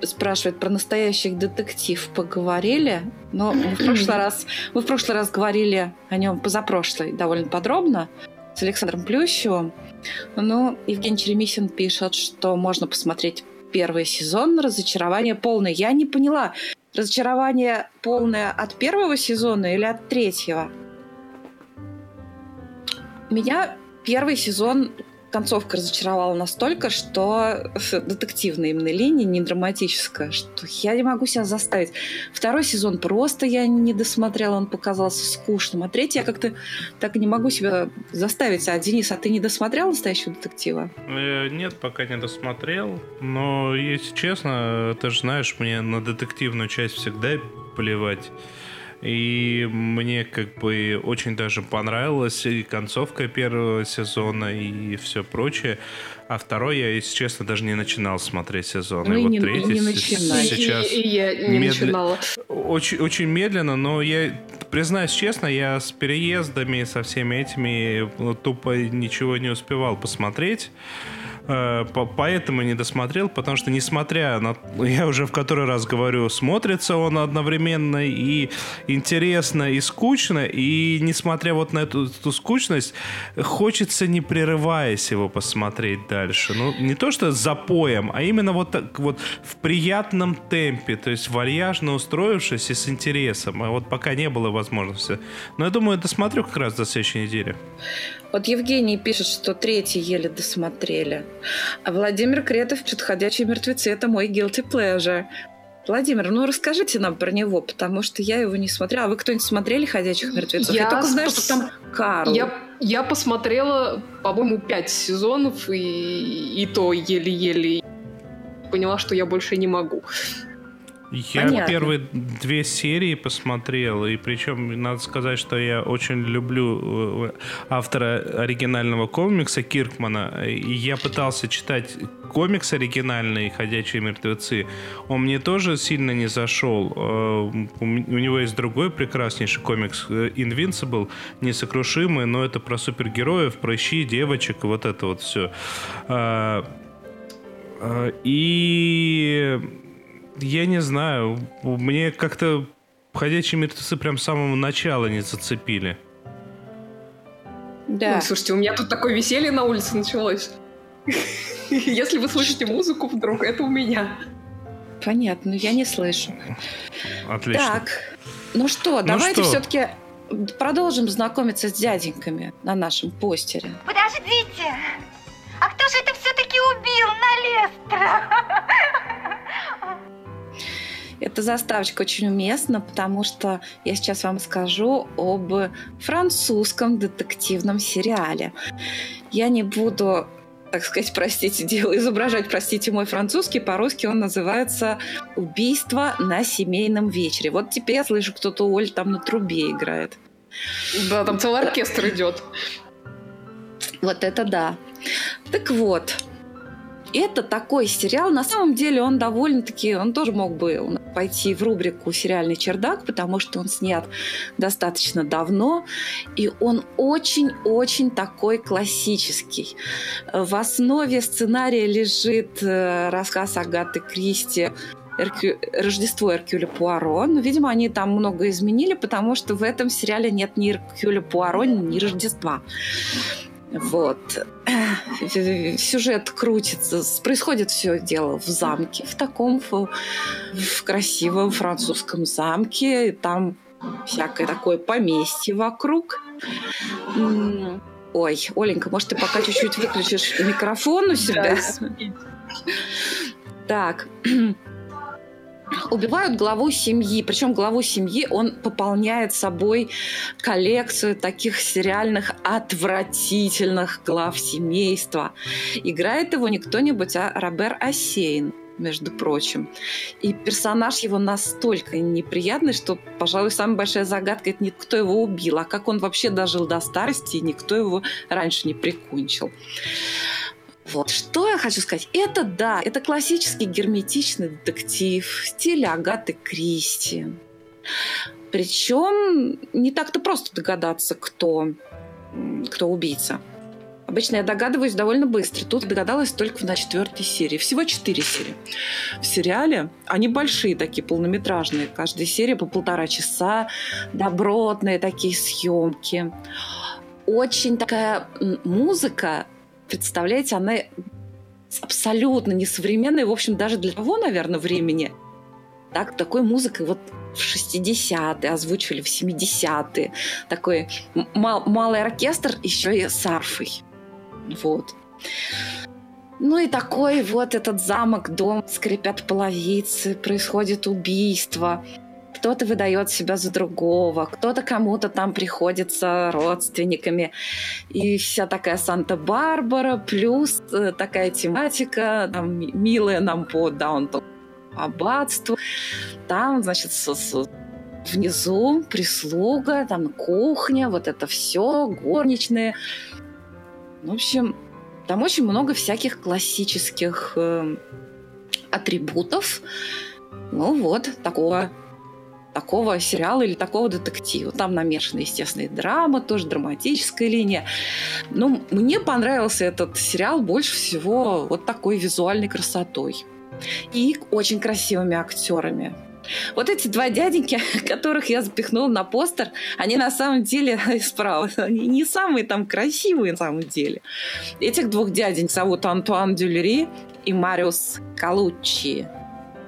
спрашивает про настоящих детектив поговорили, но мы в прошлый (clears throat) раз мы в прошлый раз говорили о нем позапрошлый довольно подробно с Александром Плющевым. Но Евгений Черемисин пишет, что можно посмотреть первый сезон «Разочарование полное». Я не поняла, разочарование полное от первого сезона или от третьего? Меня первый сезон концовка разочаровала настолько, что детективная именно линия, не драматическая, что я не могу себя заставить. Второй сезон просто я не досмотрела, он показался скучным. А третий я как-то так и не могу себя заставить. А, Денис, а ты не досмотрел «Настоящего детектива»? Э, нет, пока не досмотрел. Но, если честно, ты же знаешь, мне на детективную часть всегда плевать. И мне как бы очень даже понравилась и концовка первого сезона, и все прочее. А второй я, если честно, даже не начинал смотреть сезон. Ну, и, и вот не, третий не сейчас и, и я не медли... начинала. Очень, очень медленно, но я признаюсь честно, я с переездами, со всеми этими тупо ничего не успевал посмотреть. Э, поэтому не досмотрел, потому что, несмотря на... Я уже в который раз говорю, смотрится он одновременно и интересно, и скучно, и несмотря вот на эту, эту скучность, хочется, не прерываясь его посмотреть дальше. Ну, не то, что за поем, а именно вот так вот в приятном темпе, то есть вальяжно устроившись и с интересом. А вот пока не было возможности. Но я думаю, досмотрю как раз до следующей недели. Вот Евгений пишет, что третий еле досмотрели. А Владимир Кретов пишет «Ходячие мертвецы» — это мой guilty pleasure. Владимир, ну расскажите нам про него, потому что я его не смотрела. А вы кто-нибудь смотрели «Ходячих мертвецов»? Я, я только знаю, пос... что там Карл. Я, я посмотрела, по-моему, пять сезонов, и, и то еле-еле поняла, что я больше не могу. Я Понятно. первые две серии посмотрел, и причем надо сказать, что я очень люблю э, автора оригинального комикса Киркмана, и я пытался читать комикс оригинальный «Ходячие мертвецы». Он мне тоже сильно не зашел. Э, у него есть другой прекраснейший комикс э, «Invincible», «Несокрушимый», но это про супергероев, про щи, девочек, вот это вот все. И я не знаю. Мне как-то «Ходячие мертвецы» прям с самого начала не зацепили. Да. Ну, слушайте, у меня тут такое веселье на улице началось. (laughs) Если вы слышите музыку вдруг, это у меня. Понятно, я не слышу. Отлично. Так, ну что, ну давайте все-таки продолжим знакомиться с дяденьками на нашем постере. Подождите! А кто же это все-таки убил Налестра? (laughs) Эта заставочка очень уместна, потому что я сейчас вам скажу об французском детективном сериале. Я не буду так сказать, простите, дело изображать, простите мой французский, по-русски он называется «Убийство на семейном вечере». Вот теперь я слышу, кто-то Оль там на трубе играет. Да, там целый оркестр идет. Вот это да. Так вот, это такой сериал. На самом деле он довольно-таки, он тоже мог бы пойти в рубрику «Сериальный чердак», потому что он снят достаточно давно, и он очень-очень такой классический. В основе сценария лежит э, рассказ Агаты Кристи Эркю... Рождество Эркюля Пуаро. Но, видимо, они там много изменили, потому что в этом сериале нет ни Эркюля Пуаро, ни Рождества. Вот. (clears throat) Сюжет крутится. Происходит все дело в замке, в таком в, в красивом французском замке. И там всякое такое поместье вокруг. Ой, Оленька, может, ты пока чуть-чуть выключишь микрофон у себя? Так убивают главу семьи. Причем главу семьи он пополняет собой коллекцию таких сериальных отвратительных глав семейства. Играет его не кто-нибудь, а Робер Осейн между прочим. И персонаж его настолько неприятный, что, пожалуй, самая большая загадка – это не кто его убил, а как он вообще дожил до старости, и никто его раньше не прикончил. Вот, что я хочу сказать. Это, да, это классический герметичный детектив в стиле Агаты Кристи. Причем не так-то просто догадаться, кто, кто убийца. Обычно я догадываюсь довольно быстро. Тут догадалась только на четвертой серии. Всего четыре серии. В сериале они большие такие, полнометражные. Каждая серия по полтора часа. Добротные такие съемки. Очень такая музыка представляете, она абсолютно несовременная, в общем, даже для того, наверное, времени. Так, такой музыкой вот в 60-е озвучивали, в 70-е. Такой мал, малый оркестр еще и с арфой. Вот. Ну и такой вот этот замок, дом, скрипят половицы, происходит убийство кто-то выдает себя за другого, кто-то кому-то там приходится родственниками. И вся такая Санта-Барбара, плюс э, такая тематика, там, милая нам по даунтон аббатству. Там, значит, с, с, внизу прислуга, там кухня, вот это все, горничные. В общем, там очень много всяких классических э, атрибутов. Ну вот, такого такого сериала или такого детектива. Там намешана, естественно, и драма, тоже драматическая линия. Но мне понравился этот сериал больше всего вот такой визуальной красотой и очень красивыми актерами. Вот эти два дяденьки, (laughs) которых я запихнула на постер, они на самом деле (laughs) справа. Они не самые там красивые на самом деле. Этих двух дяденек зовут Антуан Дюлери и Мариус Калуччи.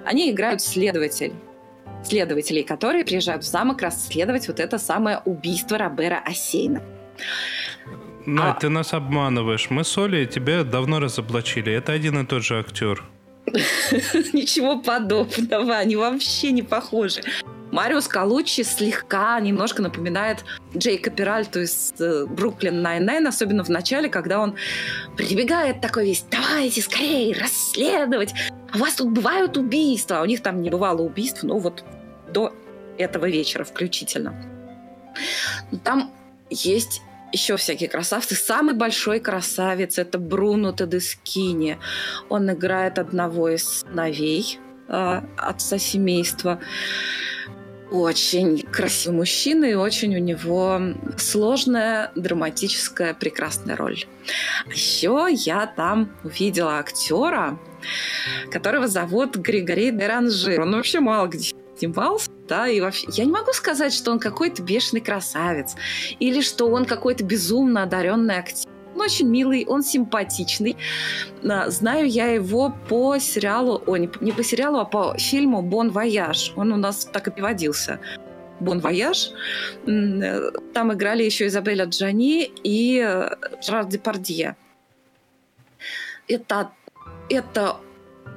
Они играют следователь следователей, которые приезжают в замок расследовать вот это самое убийство Робера Осейна. Надь, а... ты нас обманываешь. Мы с Олей тебя давно разоблачили. Это один и тот же актер. (laughs) Ничего подобного, они вообще не похожи. Мариус Калучи слегка немножко напоминает Джейка Перальту из э, Brooklyn Nine-Nine, особенно в начале, когда он прибегает такой весь, давайте скорее расследовать, а у вас тут бывают убийства, а у них там не бывало убийств, ну вот до этого вечера включительно. Там есть еще всякие красавцы. Самый большой красавец это Бруно Тедескини. Он играет одного из сыновей э, отца семейства. Очень красивый мужчина и очень у него сложная, драматическая, прекрасная роль. Еще я там увидела актера, которого зовут Григорий Деранжир. Он вообще мало где снимался, да, и вообще... Я не могу сказать, что он какой-то бешеный красавец, или что он какой-то безумно одаренный актер. Он очень милый, он симпатичный. Знаю я его по сериалу, о, не, не по сериалу, а по фильму «Bon Voyage». Он у нас так и переводился. «Bon Voyage». Там играли еще Изабель Аджани и э, Жерар Депардье. Это, это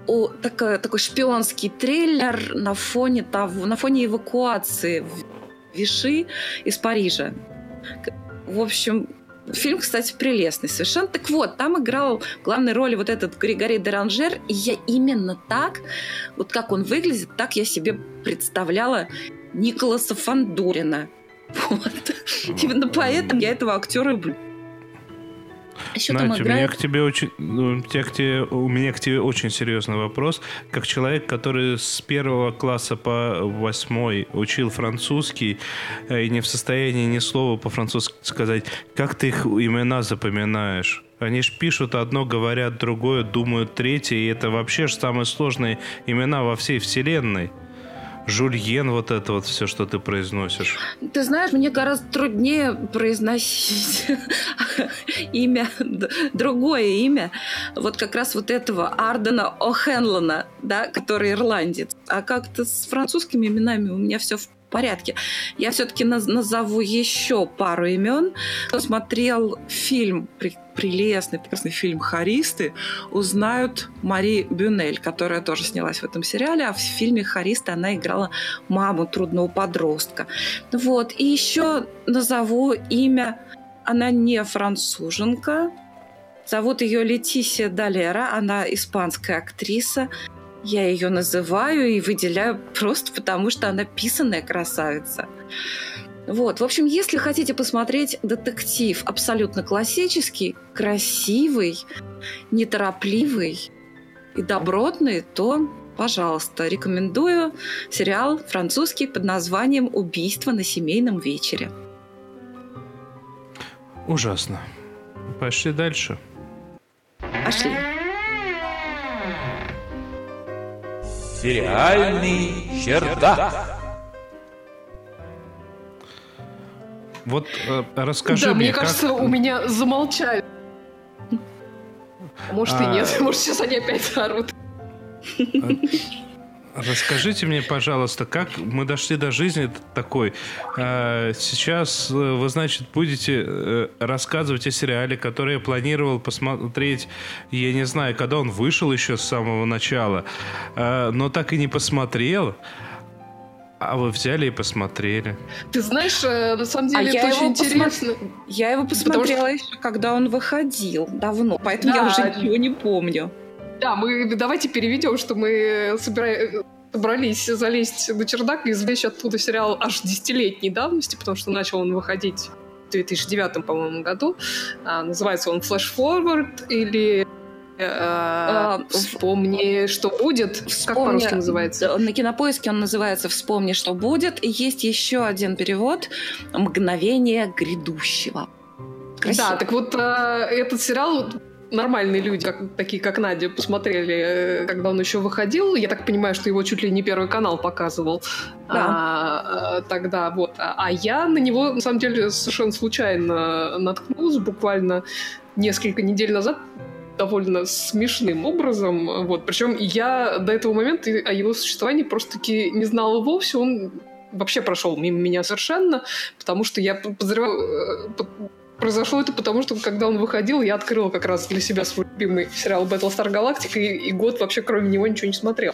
о, такой, такой шпионский триллер на фоне, того, на фоне эвакуации Виши из Парижа. В общем, фильм, кстати, прелестный совершенно. Так вот, там играл в главной роли вот этот Григорий Деранжер, и я именно так, вот как он выглядит, так я себе представляла Николаса Фандурина. (laughs) Вот. Именно поэтому я этого актера люблю. Еще у меня к тебе очень, ну, у, к тебе, у меня к тебе очень серьезный вопрос. Как человек, который с первого класса по восьмой учил французский э, и не в состоянии ни слова по-французски сказать, как ты их имена запоминаешь? Они ж пишут одно, говорят другое, думают третье, и это вообще же самые сложные имена во всей вселенной. Жульен, вот это вот все, что ты произносишь. Ты знаешь, мне гораздо труднее произносить (laughs) имя, другое имя, вот как раз вот этого Ардена О'Хенлона, да, который ирландец. А как-то с французскими именами у меня все в порядке. Я все-таки назову еще пару имен. Кто смотрел фильм, прелестный, прекрасный фильм «Харисты», узнают Мари Бюнель, которая тоже снялась в этом сериале, а в фильме «Харисты» она играла маму трудного подростка. Вот. И еще назову имя, она не француженка, Зовут ее Летисия Далера, она испанская актриса. Я ее называю и выделяю просто потому, что она писанная красавица. Вот, в общем, если хотите посмотреть детектив абсолютно классический, красивый, неторопливый и добротный, то, пожалуйста, рекомендую сериал французский под названием «Убийство на семейном вечере». Ужасно. Пошли дальше. Пошли. Сериальный чердак. Вот э, расскажи да, мне, мне кажется, как... у меня замолчали. Может а... и нет, может сейчас они опять орут. Расскажите мне, пожалуйста, как мы дошли до жизни такой. А, сейчас э, вы, значит, будете э, рассказывать о сериале, который я планировал посмотреть, я не знаю, когда он вышел еще с самого начала, а, но так и не посмотрел. А вы взяли и посмотрели. Ты знаешь, э, на самом деле а это очень интересно. Посмотр... Я его посмотрела что... еще, когда он выходил давно, поэтому да. я уже ничего не помню. Да, мы давайте переведем, что мы собира... собрались залезть на чердак и извлечь оттуда сериал аж десятилетней давности, потому что начал он выходить в 2009, по-моему, году. А, называется он Flash Forward или э, вспомни, что будет. Вспомни, как по-русски называется? На кинопоиске он называется Вспомни, что будет. И есть еще один перевод Мгновение грядущего. Красиво. Да, так вот, э, этот сериал нормальные люди, как, такие как Надя, посмотрели, э, когда он еще выходил. Я так понимаю, что его чуть ли не первый канал показывал да. а, тогда. Вот. А, а я на него, на самом деле, совершенно случайно наткнулась буквально несколько недель назад довольно смешным образом. Вот. Причем я до этого момента о его существовании просто-таки не знала вовсе. Он вообще прошел мимо меня совершенно, потому что я подозреваю э, Произошло это потому, что когда он выходил, я открыла как раз для себя свой любимый сериал Battlestar Galactica, и, и год вообще кроме него ничего не смотрел.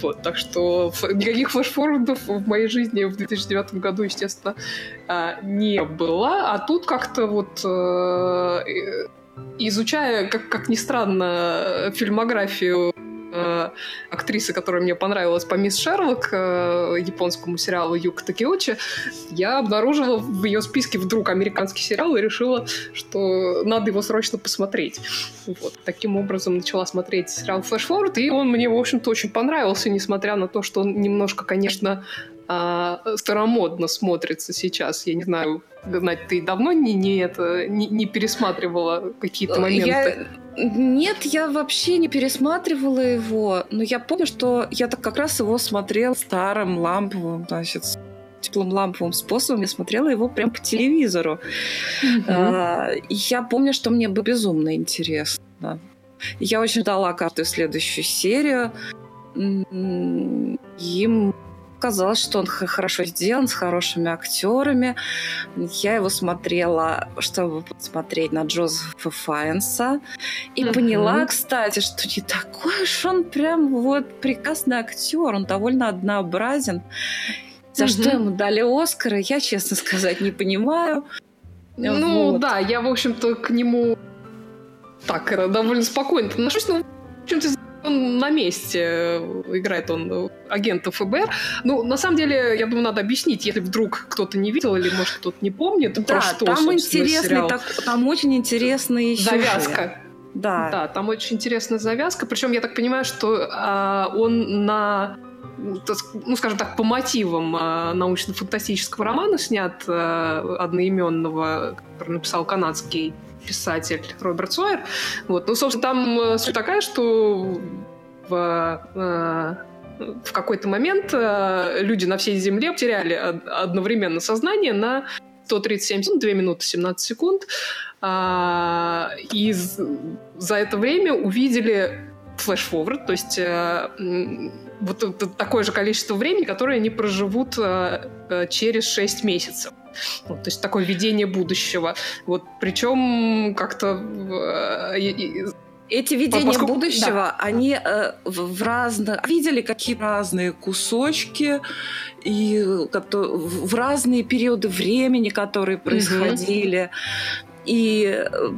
Вот, так что никаких флешфорвардов в моей жизни в 2009 году, естественно, а, не было. А тут как-то вот э, изучая, как, как ни странно, фильмографию э, актрисы, которая мне понравилась по «Мисс Шерлок», э, японскому сериалу Юка Такеучи, я обнаружила в ее списке вдруг американский сериал и решила, что надо его срочно посмотреть. Вот. Таким образом начала смотреть сериал «Флэш и он мне, в общем-то, очень понравился, несмотря на то, что он немножко, конечно, а, старомодно смотрится сейчас. Я не знаю, Надь, ты давно не, не, это, не, не пересматривала какие-то моменты? Я... Нет, я вообще не пересматривала его, но я помню, что я так как раз его смотрел старым ламповым, значит, теплым ламповым способом. Я смотрела его прям по телевизору. Mm-hmm. А, я помню, что мне было безумно интересно. Я очень ждала каждую следующую серию. Им казалось, что он хорошо сделан, с хорошими актерами. Я его смотрела, чтобы посмотреть на Джозефа Файнса. И uh-huh. поняла, кстати, что не такой уж он прям вот прекрасный актер. Он довольно однообразен. За uh-huh. что ему дали Оскара, я, честно сказать, не понимаю. Ну вот. да, я, в общем-то, к нему так довольно спокойно отношусь. Ну, в общем-то, он на месте э, играет он э, агента ФБР. Ну, на самом деле, я думаю, надо объяснить, если вдруг кто-то не видел или, может, кто-то не помнит, да, про что, там интересный, так, там очень интересный Завязка. Да. Да, там очень интересная завязка. Причем я так понимаю, что а, он на ну, скажем так, по мотивам а, научно-фантастического романа снят а, одноименного, который написал канадский писатель Роберт Сойер. Вот. Ну, собственно, там э, суть такая, что в, э, в какой-то момент э, люди на всей Земле потеряли одновременно сознание на 137 секунд, 2 минуты 17 секунд. И за это время увидели флеш-форвард, то есть вот такое же количество времени, которое они проживут через 6 месяцев. Вот, то есть такое видение будущего. Вот, причем как-то э, эти видения Поскольку... будущего, да. они э, в, в разных... Видели какие разные кусочки и в разные периоды времени, которые происходили. Угу. И э,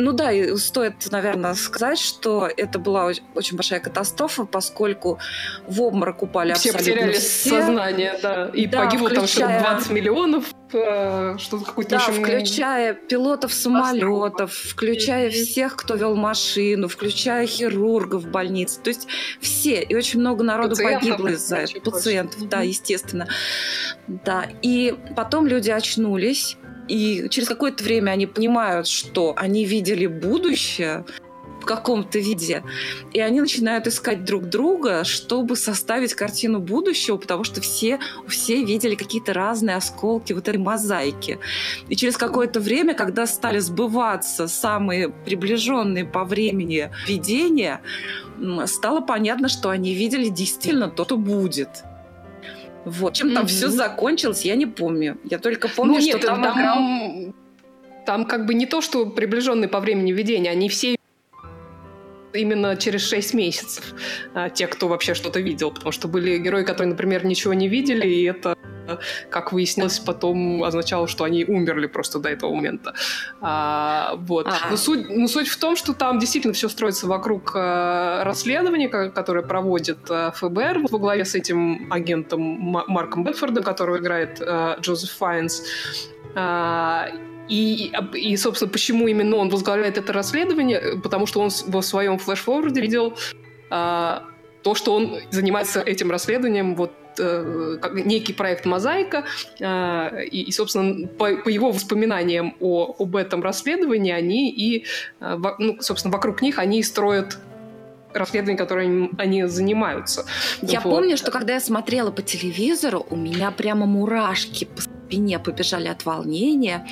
ну да, и стоит, наверное, сказать, что это была очень большая катастрофа, поскольку в обморок упали все абсолютно потеряли все. сознание, да, и да, погибло включая... там 20 миллионов, э, что-то какой-то Да, еще... включая пилотов самолетов, включая mm-hmm. всех, кто вел машину, включая хирургов в больнице, то есть все, и очень много народу пациентов, погибло из-за этого, пациентов, mm-hmm. да, естественно. Да, и потом люди очнулись, и через какое-то время они понимают, что они видели будущее в каком-то виде, и они начинают искать друг друга, чтобы составить картину будущего, потому что все, все видели какие-то разные осколки вот этой мозаики. И через какое-то время, когда стали сбываться самые приближенные по времени видения, стало понятно, что они видели действительно то, что будет. Вот. Чем там mm-hmm. все закончилось, я не помню. Я только помню, ну, нет, что там, там играл... Там как бы не то, что приближенные по времени видения, они все именно через 6 месяцев. А, те, кто вообще что-то видел. Потому что были герои, которые, например, ничего не видели, и это как выяснилось, потом означало, что они умерли просто до этого момента. А, вот. Но суть, но суть в том, что там действительно все строится вокруг а, расследования, которое проводит а, ФБР во главе с этим агентом Марком Бетфордом, которого играет а, Джозеф Файнс. А, и, и, собственно, почему именно он возглавляет это расследование? Потому что он в своем флеш-форварде видел а, то, что он занимается этим расследованием вот э, некий проект «Мозаика», э, и, и, собственно, по, по его воспоминаниям о, об этом расследовании, они и, э, ну, собственно, вокруг них они строят расследование, которым они занимаются. Я вот. помню, что когда я смотрела по телевизору, у меня прямо мурашки спине побежали от волнения,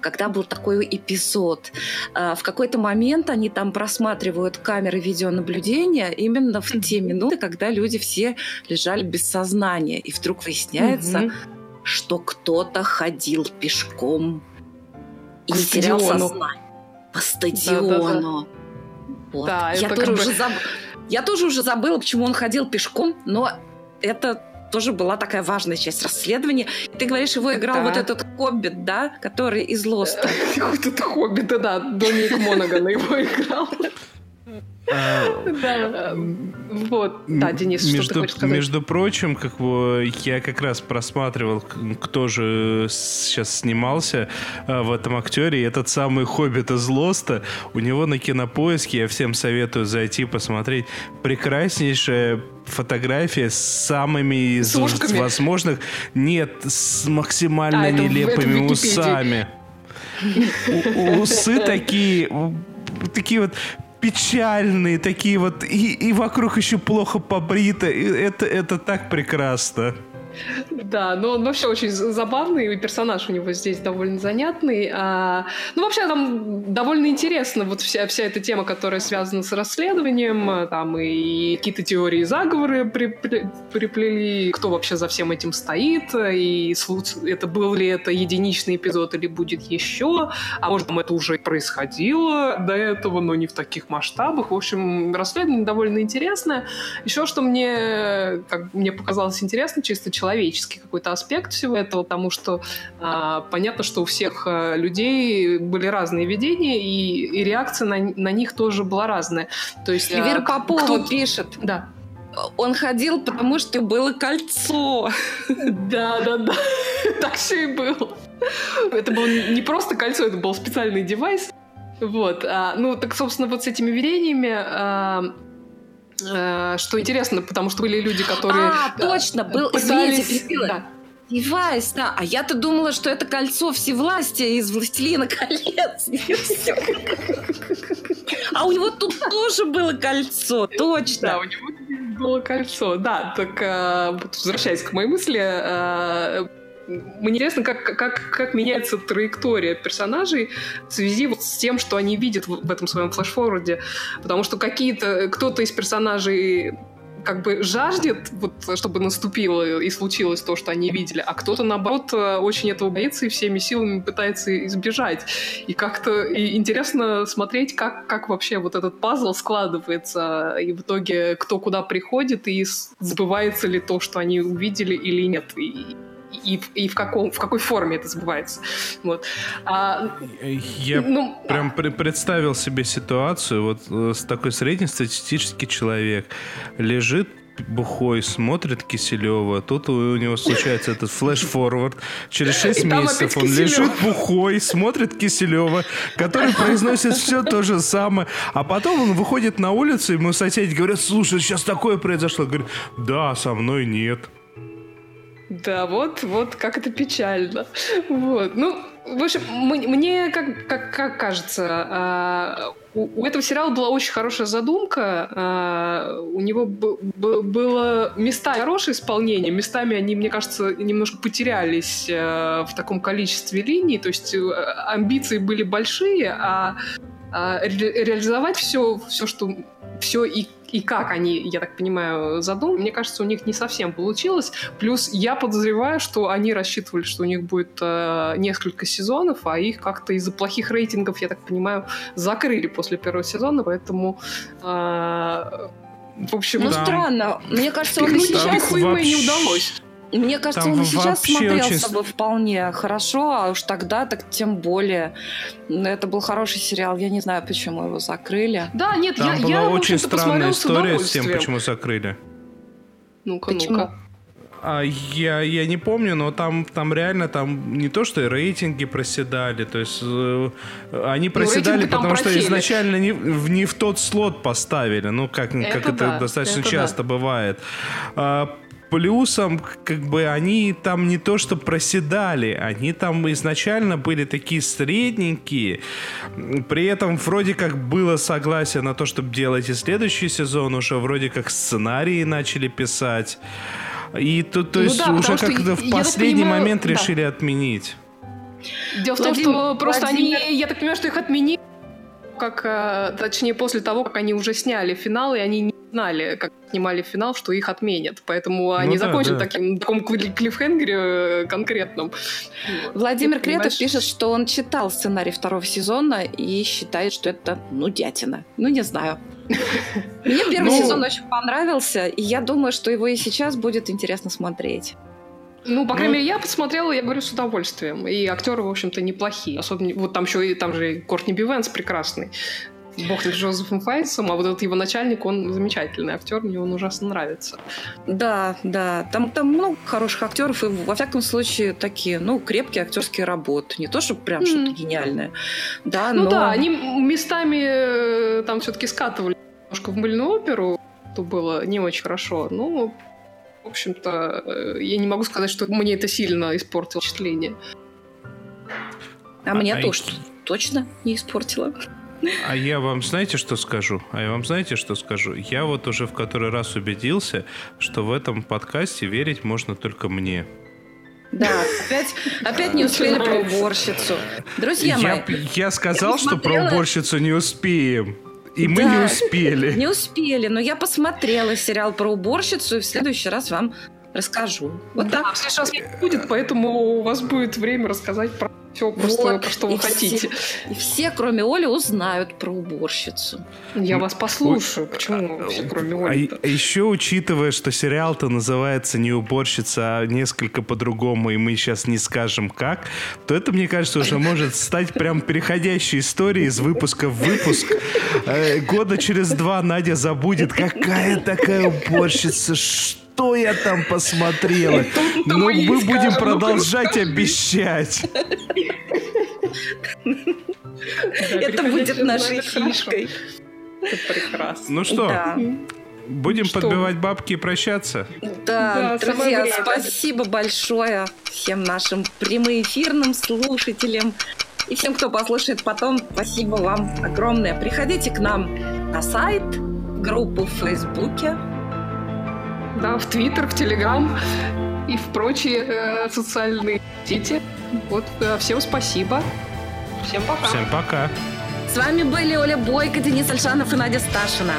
когда был такой эпизод. В какой-то момент они там просматривают камеры видеонаблюдения именно в те минуты, когда люди все лежали без сознания. И вдруг выясняется, что кто-то ходил пешком и по терял сознание. По стадиону. Да, да, да. Вот. Да, я, тоже уже бы... заб... я тоже уже забыла, почему он ходил пешком, но это тоже была такая важная часть расследования. Ты говоришь, его играл да. вот этот хоббит, да, который из Лоста. (laughs) Этот хоббит, да, Доминик Монаган его играл. Да, вот. Да, Денис, что ты хочешь сказать? Между прочим, как бы я как раз просматривал, кто же сейчас снимался а, в этом актере. И этот самый Хоббит из Лоста, у него на кинопоиске, я всем советую зайти посмотреть, прекраснейшая фотография с самыми из возможных, нет, с максимально а, нелепыми усами. Усы (laughs) такие такие вот печальные, такие вот, и, и вокруг еще плохо побрито. И это, это так прекрасно. Да, но он вообще очень забавный, и персонаж у него здесь довольно занятный. А, ну, вообще, там довольно интересно вот вся, вся эта тема, которая связана с расследованием, там и какие-то теории заговоры приплели, приплели, кто вообще за всем этим стоит, и это был ли это единичный эпизод или будет еще, а может, там это уже происходило до этого, но не в таких масштабах. В общем, расследование довольно интересное. Еще что мне, как мне показалось интересно, чисто человек человеческий какой-то аспект всего этого, потому что а, понятно, что у всех а, людей были разные видения, и, и реакция на, на них тоже была разная. То есть, и Вера а, Попова кто... пишет. Да. Он ходил, потому что было кольцо. Да, да, да. (laughs) Так все и было. Это было не просто кольцо, это был специальный девайс. Вот. А, ну, так, собственно, вот с этими видениями а, Э, что интересно, потому что были люди, которые... А, точно, был... Пытались... Извините, да. Девайс, да. А я-то думала, что это кольцо всевластия из «Властелина колец». А у него тут тоже было кольцо, точно. Да, у него было кольцо, да. Так, э, возвращаясь к моей мысли, э, мне интересно, как, как, как меняется траектория персонажей в связи вот с тем, что они видят в, этом своем флешфорварде. Потому что какие-то, кто-то из персонажей как бы жаждет, вот, чтобы наступило и случилось то, что они видели, а кто-то, наоборот, очень этого боится и всеми силами пытается избежать. И как-то и интересно смотреть, как, как вообще вот этот пазл складывается, и в итоге кто куда приходит, и сбывается ли то, что они увидели или нет. И, и, и в, каком, в какой форме это сбывается. Вот. А, Я ну, прям а... представил себе ситуацию, вот э, с такой среднестатистический человек лежит бухой, смотрит Киселева, тут у него случается этот флеш-форвард. Через 6 месяцев он лежит бухой, смотрит Киселева, который произносит все то же самое. А потом он выходит на улицу, ему соседи говорят, слушай, сейчас такое произошло. Говорит, да, со мной нет. Да, вот, вот как это печально. Вот. Ну, в общем, мне, как, как, как кажется, а, у, этого сериала была очень хорошая задумка. А, у него было места хорошее исполнение, местами они, мне кажется, немножко потерялись а, в таком количестве линий. То есть э, амбиции были большие, а реализовать все, все, что все и и как они, я так понимаю, задумали, мне кажется, у них не совсем получилось. Плюс я подозреваю, что они рассчитывали, что у них будет э, несколько сезонов, а их как-то из-за плохих рейтингов, я так понимаю, закрыли после первого сезона, поэтому э, в общем, ну да. странно. Мне кажется, он сейчас им не удалось. Мне кажется, Там он и сейчас смотрелся очень... бы вполне хорошо, а уж тогда так тем более. Это был хороший сериал, я не знаю, почему его закрыли. Да, нет, Там я, была я очень странная история с, с тем, почему закрыли. Ну-ка, ну-ка. А я, я не помню, но там, там реально там не то, что и рейтинги проседали, то есть э, они ну, проседали, ну, потому что изначально не, в, не в тот слот поставили, ну как это, как это да, достаточно это часто да. бывает. А, плюсом, как бы они там не то что проседали, они там изначально были такие средненькие. При этом вроде как было согласие на то, чтобы делать и следующий сезон, уже вроде как сценарии начали писать. И то, то ну, есть да, уже как-то в последний понимаю, момент да. решили отменить. Дело Владимир, в том, что просто Владимир... они, я так понимаю, что их отменили, как, э, точнее, после того, как они уже сняли финал, и они не знали, как снимали финал, что их отменят. Поэтому ну, они да, закончат да. таким таком клиффхенгере э, конкретном. Владимир Кретов пишет, что он читал сценарий второго сезона и считает, что это ну дятина. Ну не знаю. (laughs) Мне первый ну... сезон очень понравился, и я думаю, что его и сейчас будет интересно смотреть. Ну, по крайней ну, мере, я посмотрела, я говорю, с удовольствием. И актеры, в общем-то, неплохие. Особенно, вот там еще и там же Кортни Бивенс прекрасный. Бог с Джозефом Файнсом, а вот этот его начальник, он замечательный актер, мне он ужасно нравится. Да, да, там, там много хороших актеров, и во всяком случае такие, ну, крепкие актерские работы. Не то, чтобы прям mm. что-то гениальное. Да, ну но... да, они местами э, там все-таки скатывали немножко в мыльную оперу, то было не очень хорошо. Ну, в общем-то, э, я не могу сказать, что мне это сильно испортило впечатление. А, а мне а тоже точно не испортило. А я вам знаете, что скажу? А я вам знаете, что скажу? Я вот уже в который раз убедился, что в этом подкасте верить можно только мне. Да, опять, опять не успели про уборщицу. Друзья я, мои. Я сказал, я что про уборщицу не успеем. И мы да, не успели. Не успели, но я посмотрела сериал про уборщицу и в следующий раз вам расскажу. Вот да, так. в следующий раз не будет, поэтому у вас будет время рассказать про все просто, вот. про что вы и хотите. Все, и все, кроме Оли, узнают про уборщицу. Я вас послушаю. Почему все, кроме Оли? А, а еще учитывая, что сериал-то называется не уборщица, а несколько по-другому, и мы сейчас не скажем как, то это, мне кажется, уже может стать прям переходящей историей из выпуска в выпуск. Э, года через два Надя забудет, какая такая уборщица, что что я там посмотрела. Но ну, мы будем ну, продолжать обещать. Это будет нашей фишкой. Прекрасно. Ну что, Будем что? подбивать бабки и прощаться? Да, да друзья, спасибо большое всем нашим прямоэфирным слушателям и всем, кто послушает потом. Спасибо вам огромное. Приходите к нам на сайт, группу в Фейсбуке, да, в Твиттер, в Телеграм и в прочие э, социальные сети. Вот, э, всем спасибо. Всем пока. Всем пока. С вами были Оля Бойко, Денис Альшанов и Надя Сташина.